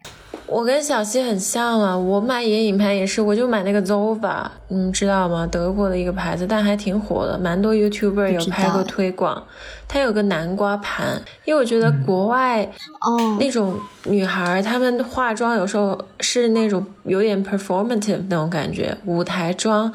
我跟小溪很像啊，我买眼影盘也是，我就买那个 Zova，嗯，知道吗？德国的一个牌子，但还挺火的，蛮多 YouTuber 有拍过推广。它有个南瓜盘，因为我觉得国外哦那种女孩她们化妆有时候是那种有点 performative 那种感觉，舞台妆，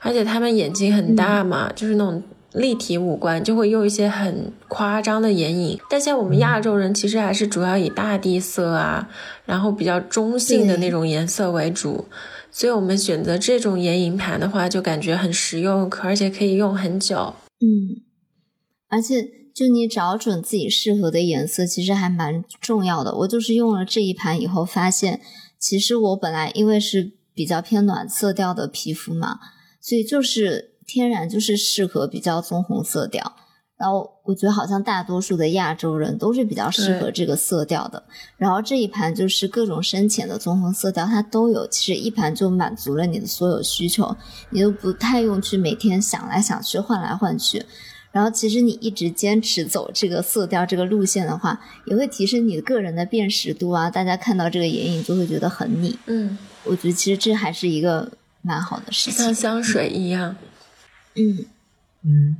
而且她们眼睛很大嘛，就是那种。立体五官，就会用一些很夸张的眼影。但像我们亚洲人，其实还是主要以大地色啊，然后比较中性的那种颜色为主。所以我们选择这种眼影盘的话，就感觉很实用，可而且可以用很久。嗯，而且就你找准自己适合的颜色，其实还蛮重要的。我就是用了这一盘以后，发现其实我本来因为是比较偏暖色调的皮肤嘛，所以就是天然就是适合比较棕红色调。然后我觉得好像大多数的亚洲人都是比较适合这个色调的。然后这一盘就是各种深浅的棕红色调，它都有。其实一盘就满足了你的所有需求，你都不太用去每天想来想去、换来换去。然后其实你一直坚持走这个色调、这个路线的话，也会提升你个人的辨识度啊。大家看到这个眼影就会觉得很腻。嗯，我觉得其实这还是一个蛮好的事情，像香水一样。嗯。嗯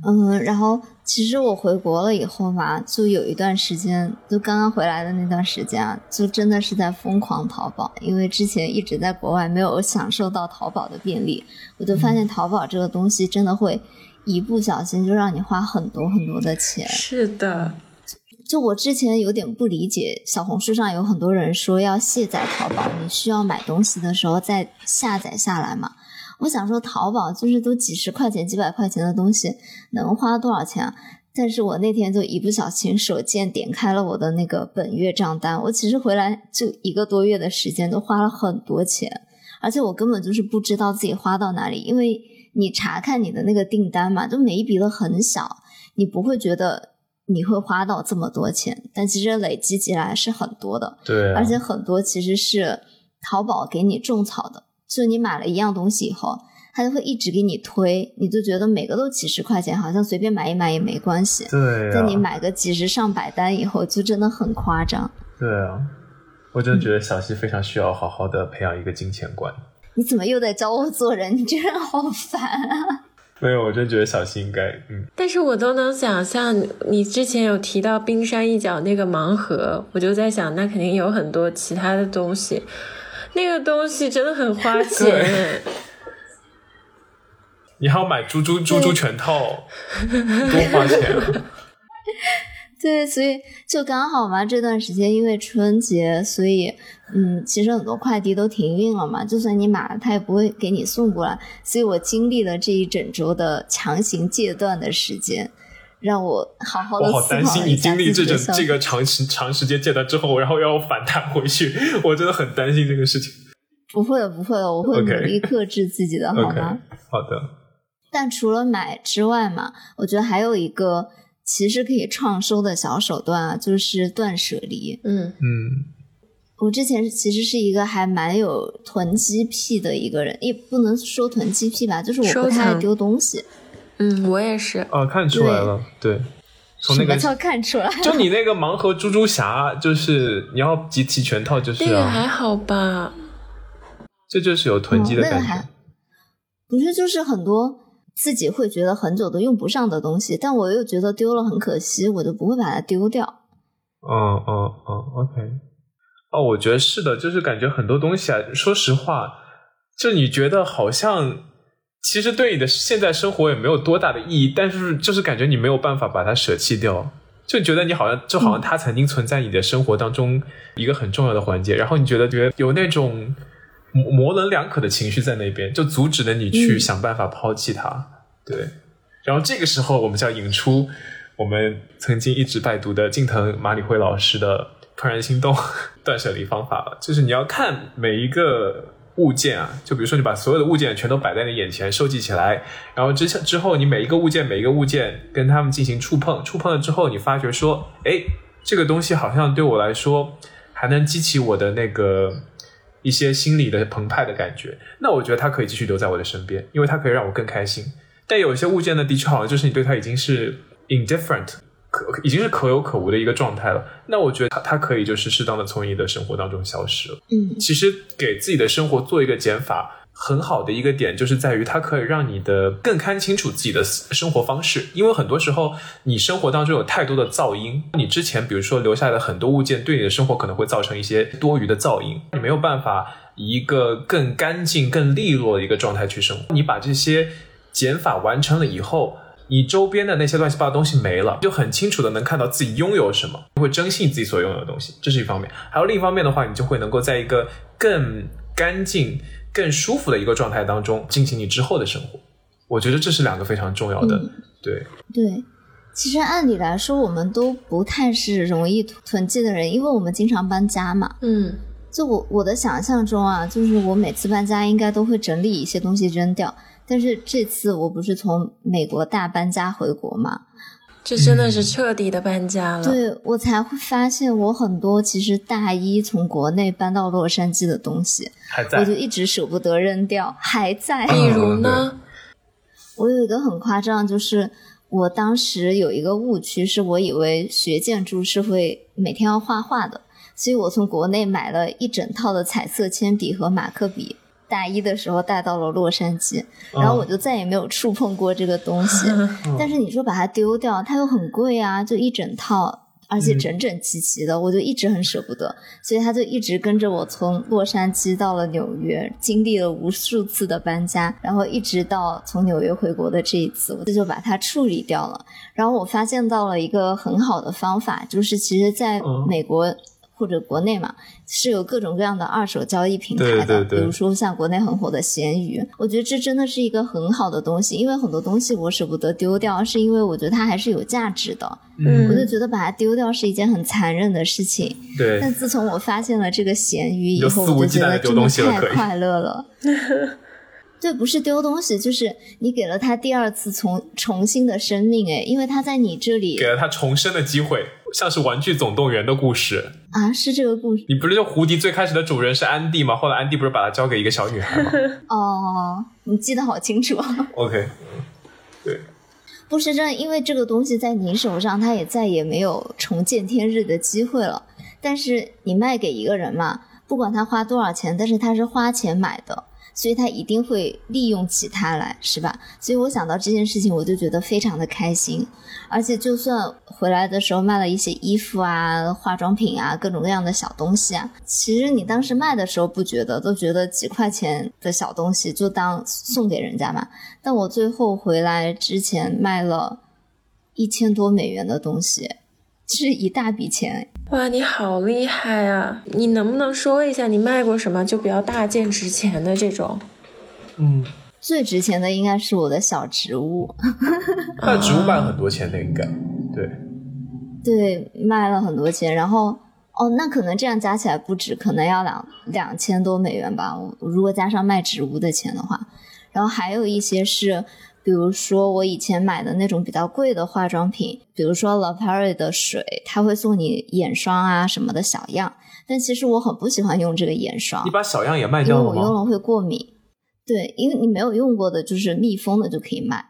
嗯，然后其实我回国了以后嘛，就有一段时间，就刚刚回来的那段时间啊，就真的是在疯狂淘宝，因为之前一直在国外没有享受到淘宝的便利，我就发现淘宝这个东西真的会一不小心就让你花很多很多的钱。是的，就我之前有点不理解，小红书上有很多人说要卸载淘宝，你需要买东西的时候再下载下来嘛。我想说，淘宝就是都几十块钱、几百块钱的东西，能花多少钱啊？但是我那天就一不小心手贱点开了我的那个本月账单，我其实回来就一个多月的时间，都花了很多钱，而且我根本就是不知道自己花到哪里，因为你查看你的那个订单嘛，就每一笔都很小，你不会觉得你会花到这么多钱，但其实累积起来是很多的，对，而且很多其实是淘宝给你种草的。就你买了一样东西以后，他就会一直给你推，你就觉得每个都几十块钱，好像随便买一买也没关系。对。在你买个几十上百单以后，就真的很夸张。对啊，我真的觉得小溪非常需要好好的培养一个金钱观。你怎么又在教我做人？你这人好烦啊！没有，我真觉得小溪应该嗯。但是我都能想象，你之前有提到冰山一角那个盲盒，我就在想，那肯定有很多其他的东西。那个东西真的很花钱，你还要买猪猪猪猪全套，多花钱啊！对，所以就刚好嘛，这段时间因为春节，所以嗯，其实很多快递都停运了嘛，就算你买了，他也不会给你送过来。所以我经历了这一整周的强行戒断的时间。让我好好的。我好担心你经历这种这个长时长时间戒断之后，然后要反弹回去，我真的很担心这个事情。不会的，不会的，我会努力克制自己的，好吗？好的。但除了买之外嘛，我觉得还有一个其实可以创收的小手段啊，就是断舍离。嗯嗯。我之前其实是一个还蛮有囤积癖的一个人，也不能说囤积癖吧，就是我不太爱丢东西。嗯，我也是。啊，看出来了，对，从那个叫看出来，就你那个盲盒猪猪侠，就是你要集齐全套，就是那个还好吧？这就是有囤积的感觉。不是，就是很多自己会觉得很久都用不上的东西，但我又觉得丢了很可惜，我就不会把它丢掉。嗯嗯嗯，OK。哦，我觉得是的，就是感觉很多东西啊，说实话，就你觉得好像。其实对你的现在生活也没有多大的意义，但是就是感觉你没有办法把它舍弃掉，就觉得你好像就好像它曾经存在你的生活当中一个很重要的环节，然后你觉得觉得有那种模模棱两可的情绪在那边，就阻止了你去想办法抛弃它。对，然后这个时候我们就要引出我们曾经一直拜读的近藤麻里惠老师的怦然心动断舍离方法了，就是你要看每一个。物件啊，就比如说你把所有的物件全都摆在你眼前，收集起来，然后之之后你每一个物件每一个物件跟他们进行触碰，触碰了之后你发觉说，哎，这个东西好像对我来说还能激起我的那个一些心理的澎湃的感觉，那我觉得它可以继续留在我的身边，因为它可以让我更开心。但有一些物件呢，的确好像就是你对它已经是 indifferent。可已经是可有可无的一个状态了，那我觉得它它可以就是适当的从你的生活当中消失了。嗯，其实给自己的生活做一个减法，很好的一个点就是在于它可以让你的更看清楚自己的生活方式，因为很多时候你生活当中有太多的噪音，你之前比如说留下来的很多物件对你的生活可能会造成一些多余的噪音，你没有办法以一个更干净、更利落的一个状态去生活。你把这些减法完成了以后。你周边的那些乱七八糟东西没了，就很清楚的能看到自己拥有什么，会珍惜自己所拥有的东西，这是一方面。还有另一方面的话，你就会能够在一个更干净、更舒服的一个状态当中进行你之后的生活。我觉得这是两个非常重要的，对对。其实按理来说，我们都不太是容易囤积的人，因为我们经常搬家嘛。嗯，就我我的想象中啊，就是我每次搬家应该都会整理一些东西扔掉。但是这次我不是从美国大搬家回国嘛，这真的是彻底的搬家了。对我才会发现，我很多其实大一从国内搬到洛杉矶的东西，还在，我就一直舍不得扔掉，还在。比如呢，我有一个很夸张，就是我当时有一个误区，是我以为学建筑是会每天要画画的，所以我从国内买了一整套的彩色铅笔和马克笔。大一的时候带到了洛杉矶，然后我就再也没有触碰过这个东西。但是你说把它丢掉，它又很贵啊，就一整套，而且整整齐齐的，我就一直很舍不得。所以它就一直跟着我从洛杉矶到了纽约，经历了无数次的搬家，然后一直到从纽约回国的这一次，我就把它处理掉了。然后我发现到了一个很好的方法，就是其实在美国。或者国内嘛，是有各种各样的二手交易平台的，比如说像国内很火的闲鱼，我觉得这真的是一个很好的东西，因为很多东西我舍不得丢掉，是因为我觉得它还是有价值的，嗯，我就觉得把它丢掉是一件很残忍的事情。对。但自从我发现了这个闲鱼以后，我就觉得真的太快乐了。对，不是丢东西，就是你给了它第二次重重新的生命，哎，因为它在你这里给了它重生的机会，像是《玩具总动员》的故事啊，是这个故事。你不是就胡迪最开始的主人是安迪吗？后来安迪不是把他交给一个小女孩吗？哦，你记得好清楚。OK，对，不是这，因为这个东西在你手上，它也再也没有重见天日的机会了。但是你卖给一个人嘛，不管他花多少钱，但是他是花钱买的。所以他一定会利用起它来，是吧？所以我想到这件事情，我就觉得非常的开心。而且就算回来的时候卖了一些衣服啊、化妆品啊、各种各样的小东西啊，其实你当时卖的时候不觉得，都觉得几块钱的小东西就当送给人家嘛。但我最后回来之前卖了一千多美元的东西。是一大笔钱哇！你好厉害啊！你能不能说一下你卖过什么就比较大件、值钱的这种？嗯，最值钱的应该是我的小植物。那植物卖很多钱的应该对对，卖了很多钱。然后哦，那可能这样加起来不止，可能要两两千多美元吧。如果加上卖植物的钱的话，然后还有一些是。比如说我以前买的那种比较贵的化妆品，比如说 La Prairie 的水，它会送你眼霜啊什么的小样，但其实我很不喜欢用这个眼霜。你把小样也卖掉了吗？因为我用了会过敏。对，因为你没有用过的，就是密封的就可以卖。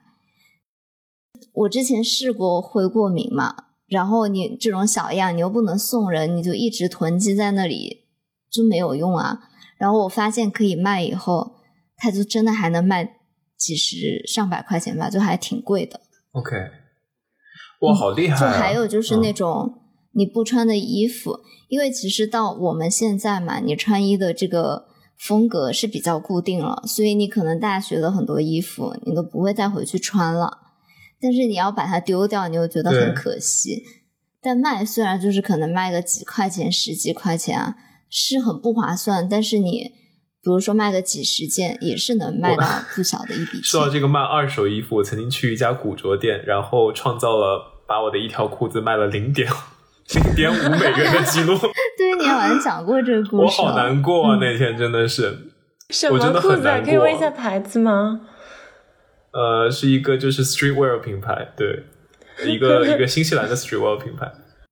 我之前试过会过敏嘛，然后你这种小样你又不能送人，你就一直囤积在那里就没有用啊。然后我发现可以卖以后，它就真的还能卖。几十上百块钱吧，就还挺贵的。OK，哇，好厉害！就还有就是那种你不穿的衣服，因为其实到我们现在嘛，你穿衣的这个风格是比较固定了，所以你可能大学的很多衣服你都不会再回去穿了。但是你要把它丢掉，你又觉得很可惜。但卖虽然就是可能卖个几块钱、十几块钱啊，是很不划算，但是你。比如说卖个几十件，也是能卖到不小的一笔钱。说到这个卖二手衣服，我曾经去一家古着店，然后创造了把我的一条裤子卖了零点零点五美元的记录。对，你好像讲过这个故事。我好难过啊，那天真的是。什么裤子？可以问一下牌子吗？呃，是一个就是 streetwear 品牌，对，一个 一个新西兰的 streetwear 品牌。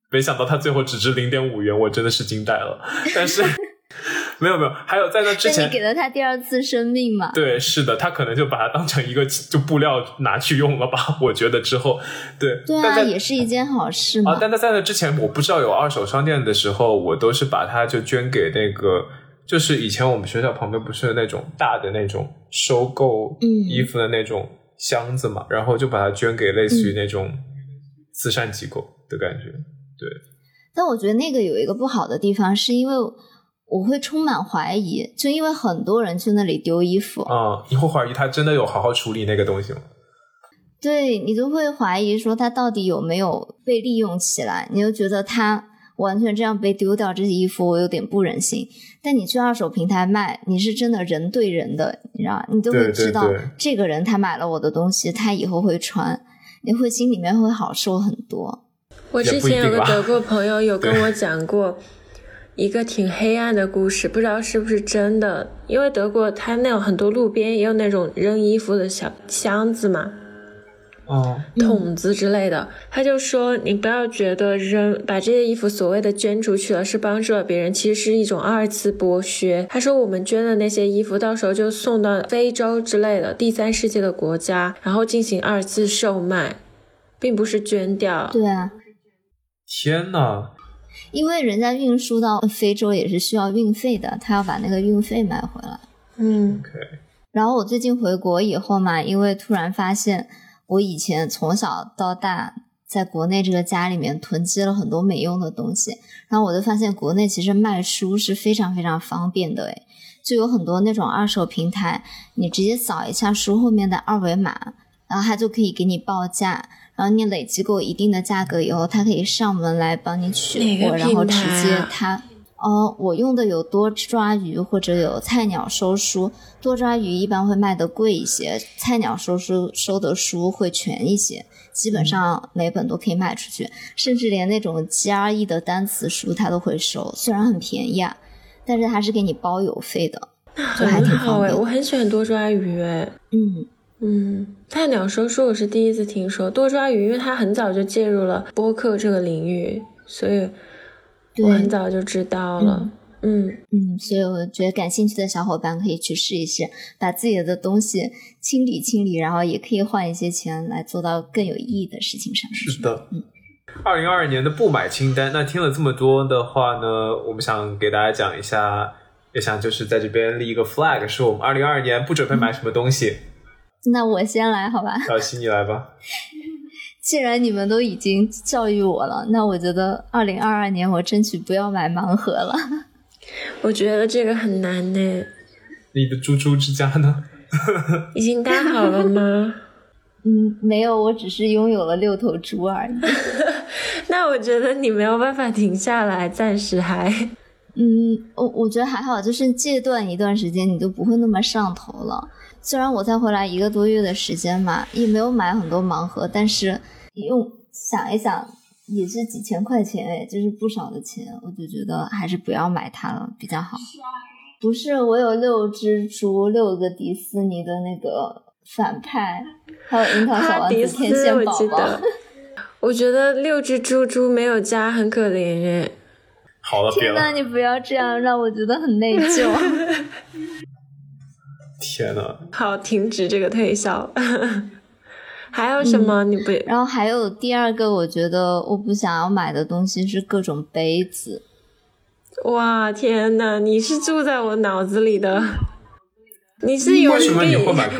没想到它最后只值零点五元，我真的是惊呆了。但是。没有没有，还有在那之前，你给了他第二次生命嘛？对，是的，他可能就把它当成一个就布料拿去用了吧？我觉得之后，对，对啊，也是一件好事嘛。啊，但他在那之前，我不知道有二手商店的时候，我都是把它就捐给那个，就是以前我们学校旁边不是那种大的那种收购衣服的那种箱子嘛，然后就把它捐给类似于那种慈善机构的感觉。对，但我觉得那个有一个不好的地方，是因为。我会充满怀疑，就因为很多人去那里丢衣服啊，你会怀疑他真的有好好处理那个东西吗？对你就会怀疑说他到底有没有被利用起来，你就觉得他完全这样被丢掉这些衣服，我有点不忍心。但你去二手平台卖，你是真的人对人的，你知道，你都会知道这个人他买了我的东西，他以后会穿，你会心里面会好受很多。我之前有个德国朋友有跟我讲过。一个挺黑暗的故事，不知道是不是真的。因为德国它那有很多路边也有那种扔衣服的小箱子嘛，哦，桶子之类的。他就说，你不要觉得扔把这些衣服所谓的捐出去了是帮助了别人，其实是一种二次剥削。他说，我们捐的那些衣服到时候就送到非洲之类的第三世界的国家，然后进行二次售卖，并不是捐掉。对啊，天呐！因为人家运输到非洲也是需要运费的，他要把那个运费买回来。嗯，OK。然后我最近回国以后嘛，因为突然发现我以前从小到大在国内这个家里面囤积了很多没用的东西，然后我就发现国内其实卖书是非常非常方便的，诶，就有很多那种二手平台，你直接扫一下书后面的二维码，然后它就可以给你报价。然后你累积够一定的价格以后，他可以上门来帮你取货，然后直接他哦，我用的有多抓鱼或者有菜鸟收书，多抓鱼一般会卖的贵一些，菜鸟收书收的书会全一些，基本上每本都可以卖出去，甚至连那种 GRE 的单词书他都会收，虽然很便宜啊，但是他是给你包邮费的，就还挺好哎，我很喜欢多抓鱼哎，嗯。嗯，菜鸟说书我是第一次听说多抓鱼，因为他很早就介入了播客这个领域，所以我很早就知道了。嗯嗯，所以我觉得感兴趣的小伙伴可以去试一试，把自己的东西清理清理，然后也可以换一些钱来做到更有意义的事情上面。是的，嗯。二零二二年的不买清单，那听了这么多的话呢，我们想给大家讲一下，也想就是在这边立一个 flag，是我们二零二二年不准备买什么东西。那我先来好吧，小西你来吧。既然你们都已经教育我了，那我觉得二零二二年我争取不要买盲盒了。我觉得这个很难呢。你的猪猪之家呢？已经搭好了吗？嗯，没有，我只是拥有了六头猪而已。那我觉得你没有办法停下来，暂时还。嗯，我我觉得还好，就是戒断一段时间，你就不会那么上头了。虽然我才回来一个多月的时间嘛，也没有买很多盲盒，但是用想一想也是几千块钱哎，就是不少的钱，我就觉得还是不要买它了比较好。不是，我有六只猪，六个迪士尼的那个反派，还有樱桃小丸子、天线宝宝。我觉得六只猪猪没有家很可怜哎。好了，天呐，你不要这样，让我觉得很内疚。天呐！好，停止这个推销。还有什么？你不？然后还有第二个，我觉得我不想要买的东西是各种杯子。哇，天呐！你是住在我脑子里的？你是有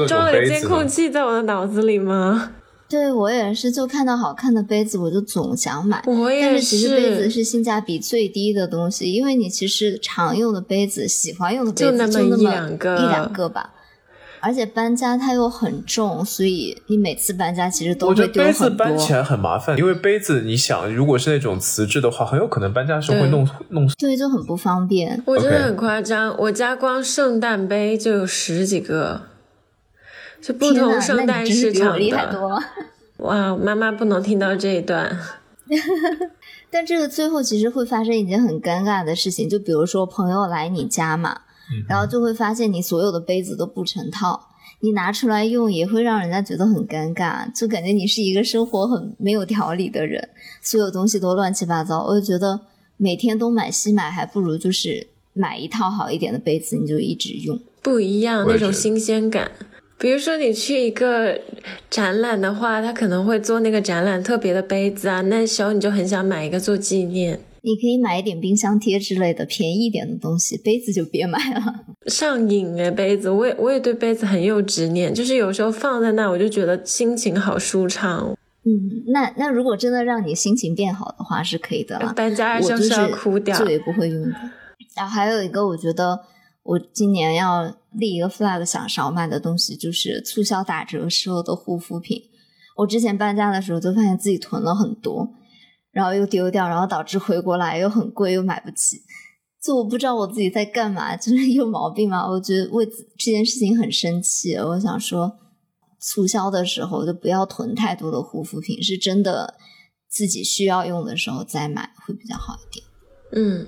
装了监控器在我的脑子里吗？对我也是，就看到好看的杯子，我就总想买。我也是。但是其实杯子是性价比最低的东西，因为你其实常用的杯子、喜欢用的杯子就那么一两个，一两个吧。而且搬家它又很重，所以你每次搬家其实都会丢很多。我觉得杯子搬起来很麻烦，因为杯子你想，如果是那种瓷质的话，很有可能搬家时候会弄弄碎。对，就很不方便。我真的很夸张，我家光圣诞杯就有十几个，就不同圣诞市场的。哇，妈妈不能听到这一段。但这个最后其实会发生一件很尴尬的事情，就比如说朋友来你家嘛。然后就会发现你所有的杯子都不成套，你拿出来用也会让人家觉得很尴尬，就感觉你是一个生活很没有条理的人，所有东西都乱七八糟。我就觉得每天东买西买，还不如就是买一套好一点的杯子，你就一直用，不一样那种新鲜感。比如说你去一个展览的话，他可能会做那个展览特别的杯子啊，那时候你就很想买一个做纪念。你可以买一点冰箱贴之类的便宜一点的东西，杯子就别买了。上瘾哎，杯子，我也我也对杯子很有执念，就是有时候放在那，我就觉得心情好舒畅。嗯，那那如果真的让你心情变好的话，是可以的了。搬家就是要哭掉，就也不会用的。然后还有一个，我觉得我今年要立一个 flag，想少买的东西就是促销打折时候的护肤品。我之前搬家的时候就发现自己囤了很多，然后又丢掉，然后导致回国来又很贵又买不起。就我不知道我自己在干嘛，就是有毛病吗？我觉得为这件事情很生气。我想说，促销的时候就不要囤太多的护肤品，是真的自己需要用的时候再买会比较好一点。嗯。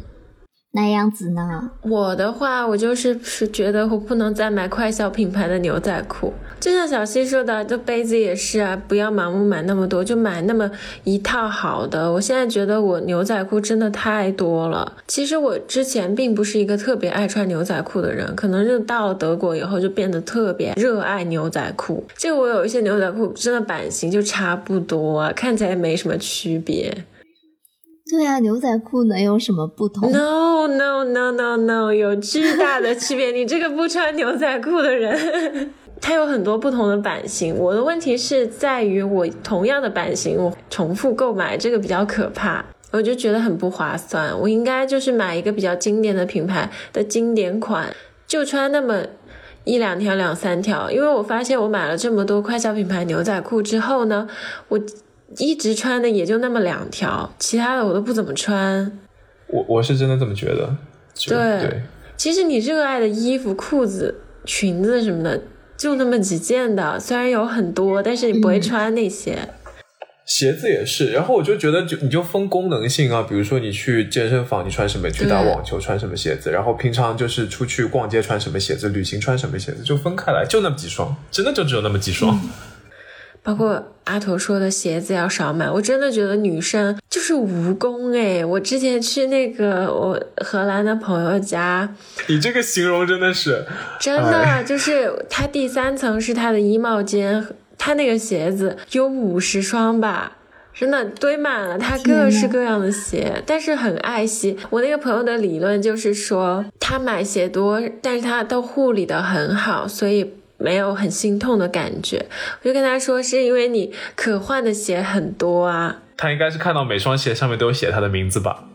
那样子呢？我的话，我就是是觉得我不能再买快消品牌的牛仔裤。就像小溪说的，这杯子也是啊，不要盲目买那么多，就买那么一套好的。我现在觉得我牛仔裤真的太多了。其实我之前并不是一个特别爱穿牛仔裤的人，可能就到了德国以后就变得特别热爱牛仔裤。就我有一些牛仔裤真的版型就差不多，看起来没什么区别。对啊，牛仔裤能有什么不同？No No No No No，有巨大的区别。你这个不穿牛仔裤的人，它有很多不同的版型。我的问题是在于，我同样的版型，我重复购买，这个比较可怕，我就觉得很不划算。我应该就是买一个比较经典的品牌的经典款，就穿那么一两条、两三条。因为我发现我买了这么多快消品牌牛仔裤之后呢，我。一直穿的也就那么两条，其他的我都不怎么穿。我我是真的这么觉得。对，其实你热爱的衣服、裤子、裙子什么的，就那么几件的，虽然有很多，但是你不会穿那些。鞋子也是，然后我就觉得，就你就分功能性啊，比如说你去健身房，你穿什么；去打网球穿什么鞋子；然后平常就是出去逛街穿什么鞋子；旅行穿什么鞋子，就分开来，就那么几双，真的就只有那么几双。包括阿驼说的鞋子要少买，我真的觉得女生就是蜈蚣哎！我之前去那个我荷兰的朋友家，你这个形容真的是真的，就是他第三层是他的衣帽间，他那个鞋子有五十双吧，真的堆满了他各式各样的鞋，但是很爱惜。我那个朋友的理论就是说，他买鞋多，但是他都护理的很好，所以。没有很心痛的感觉，我就跟他说，是因为你可换的鞋很多啊。他应该是看到每双鞋上面都有写他的名字吧？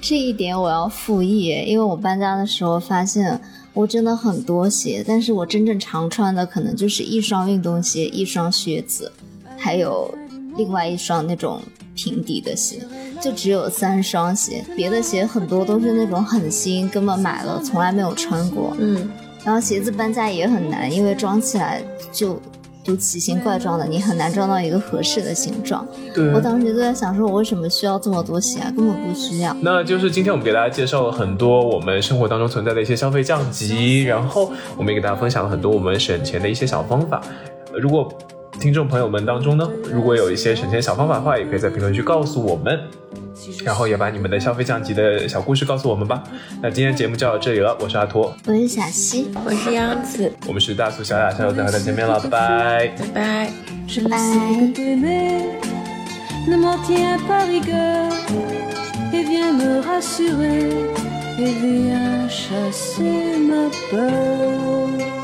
这一点我要复议，因为我搬家的时候发现我真的很多鞋，但是我真正常穿的可能就是一双运动鞋、一双靴子，还有另外一双那种平底的鞋，就只有三双鞋。别的鞋很多都是那种很新，根本买了从来没有穿过。嗯。然后鞋子搬家也很难，因为装起来就就奇形怪状的，你很难装到一个合适的形状。对，我当时就在想，说我为什么需要这么多鞋啊？根本不需要。那就是今天我们给大家介绍了很多我们生活当中存在的一些消费降级，然后我们也给大家分享了很多我们省钱的一些小方法。如果听众朋友们当中呢，如果有一些省钱小方法的话，也可以在评论区告诉我们。然后也把你们的消费降级的小故事告诉我们吧。那今天节目就到这里了，我是阿托，我是小西，我是杨子，我们是大苏小雅，下周再和大家见面了，拜拜，拜拜，拜拜。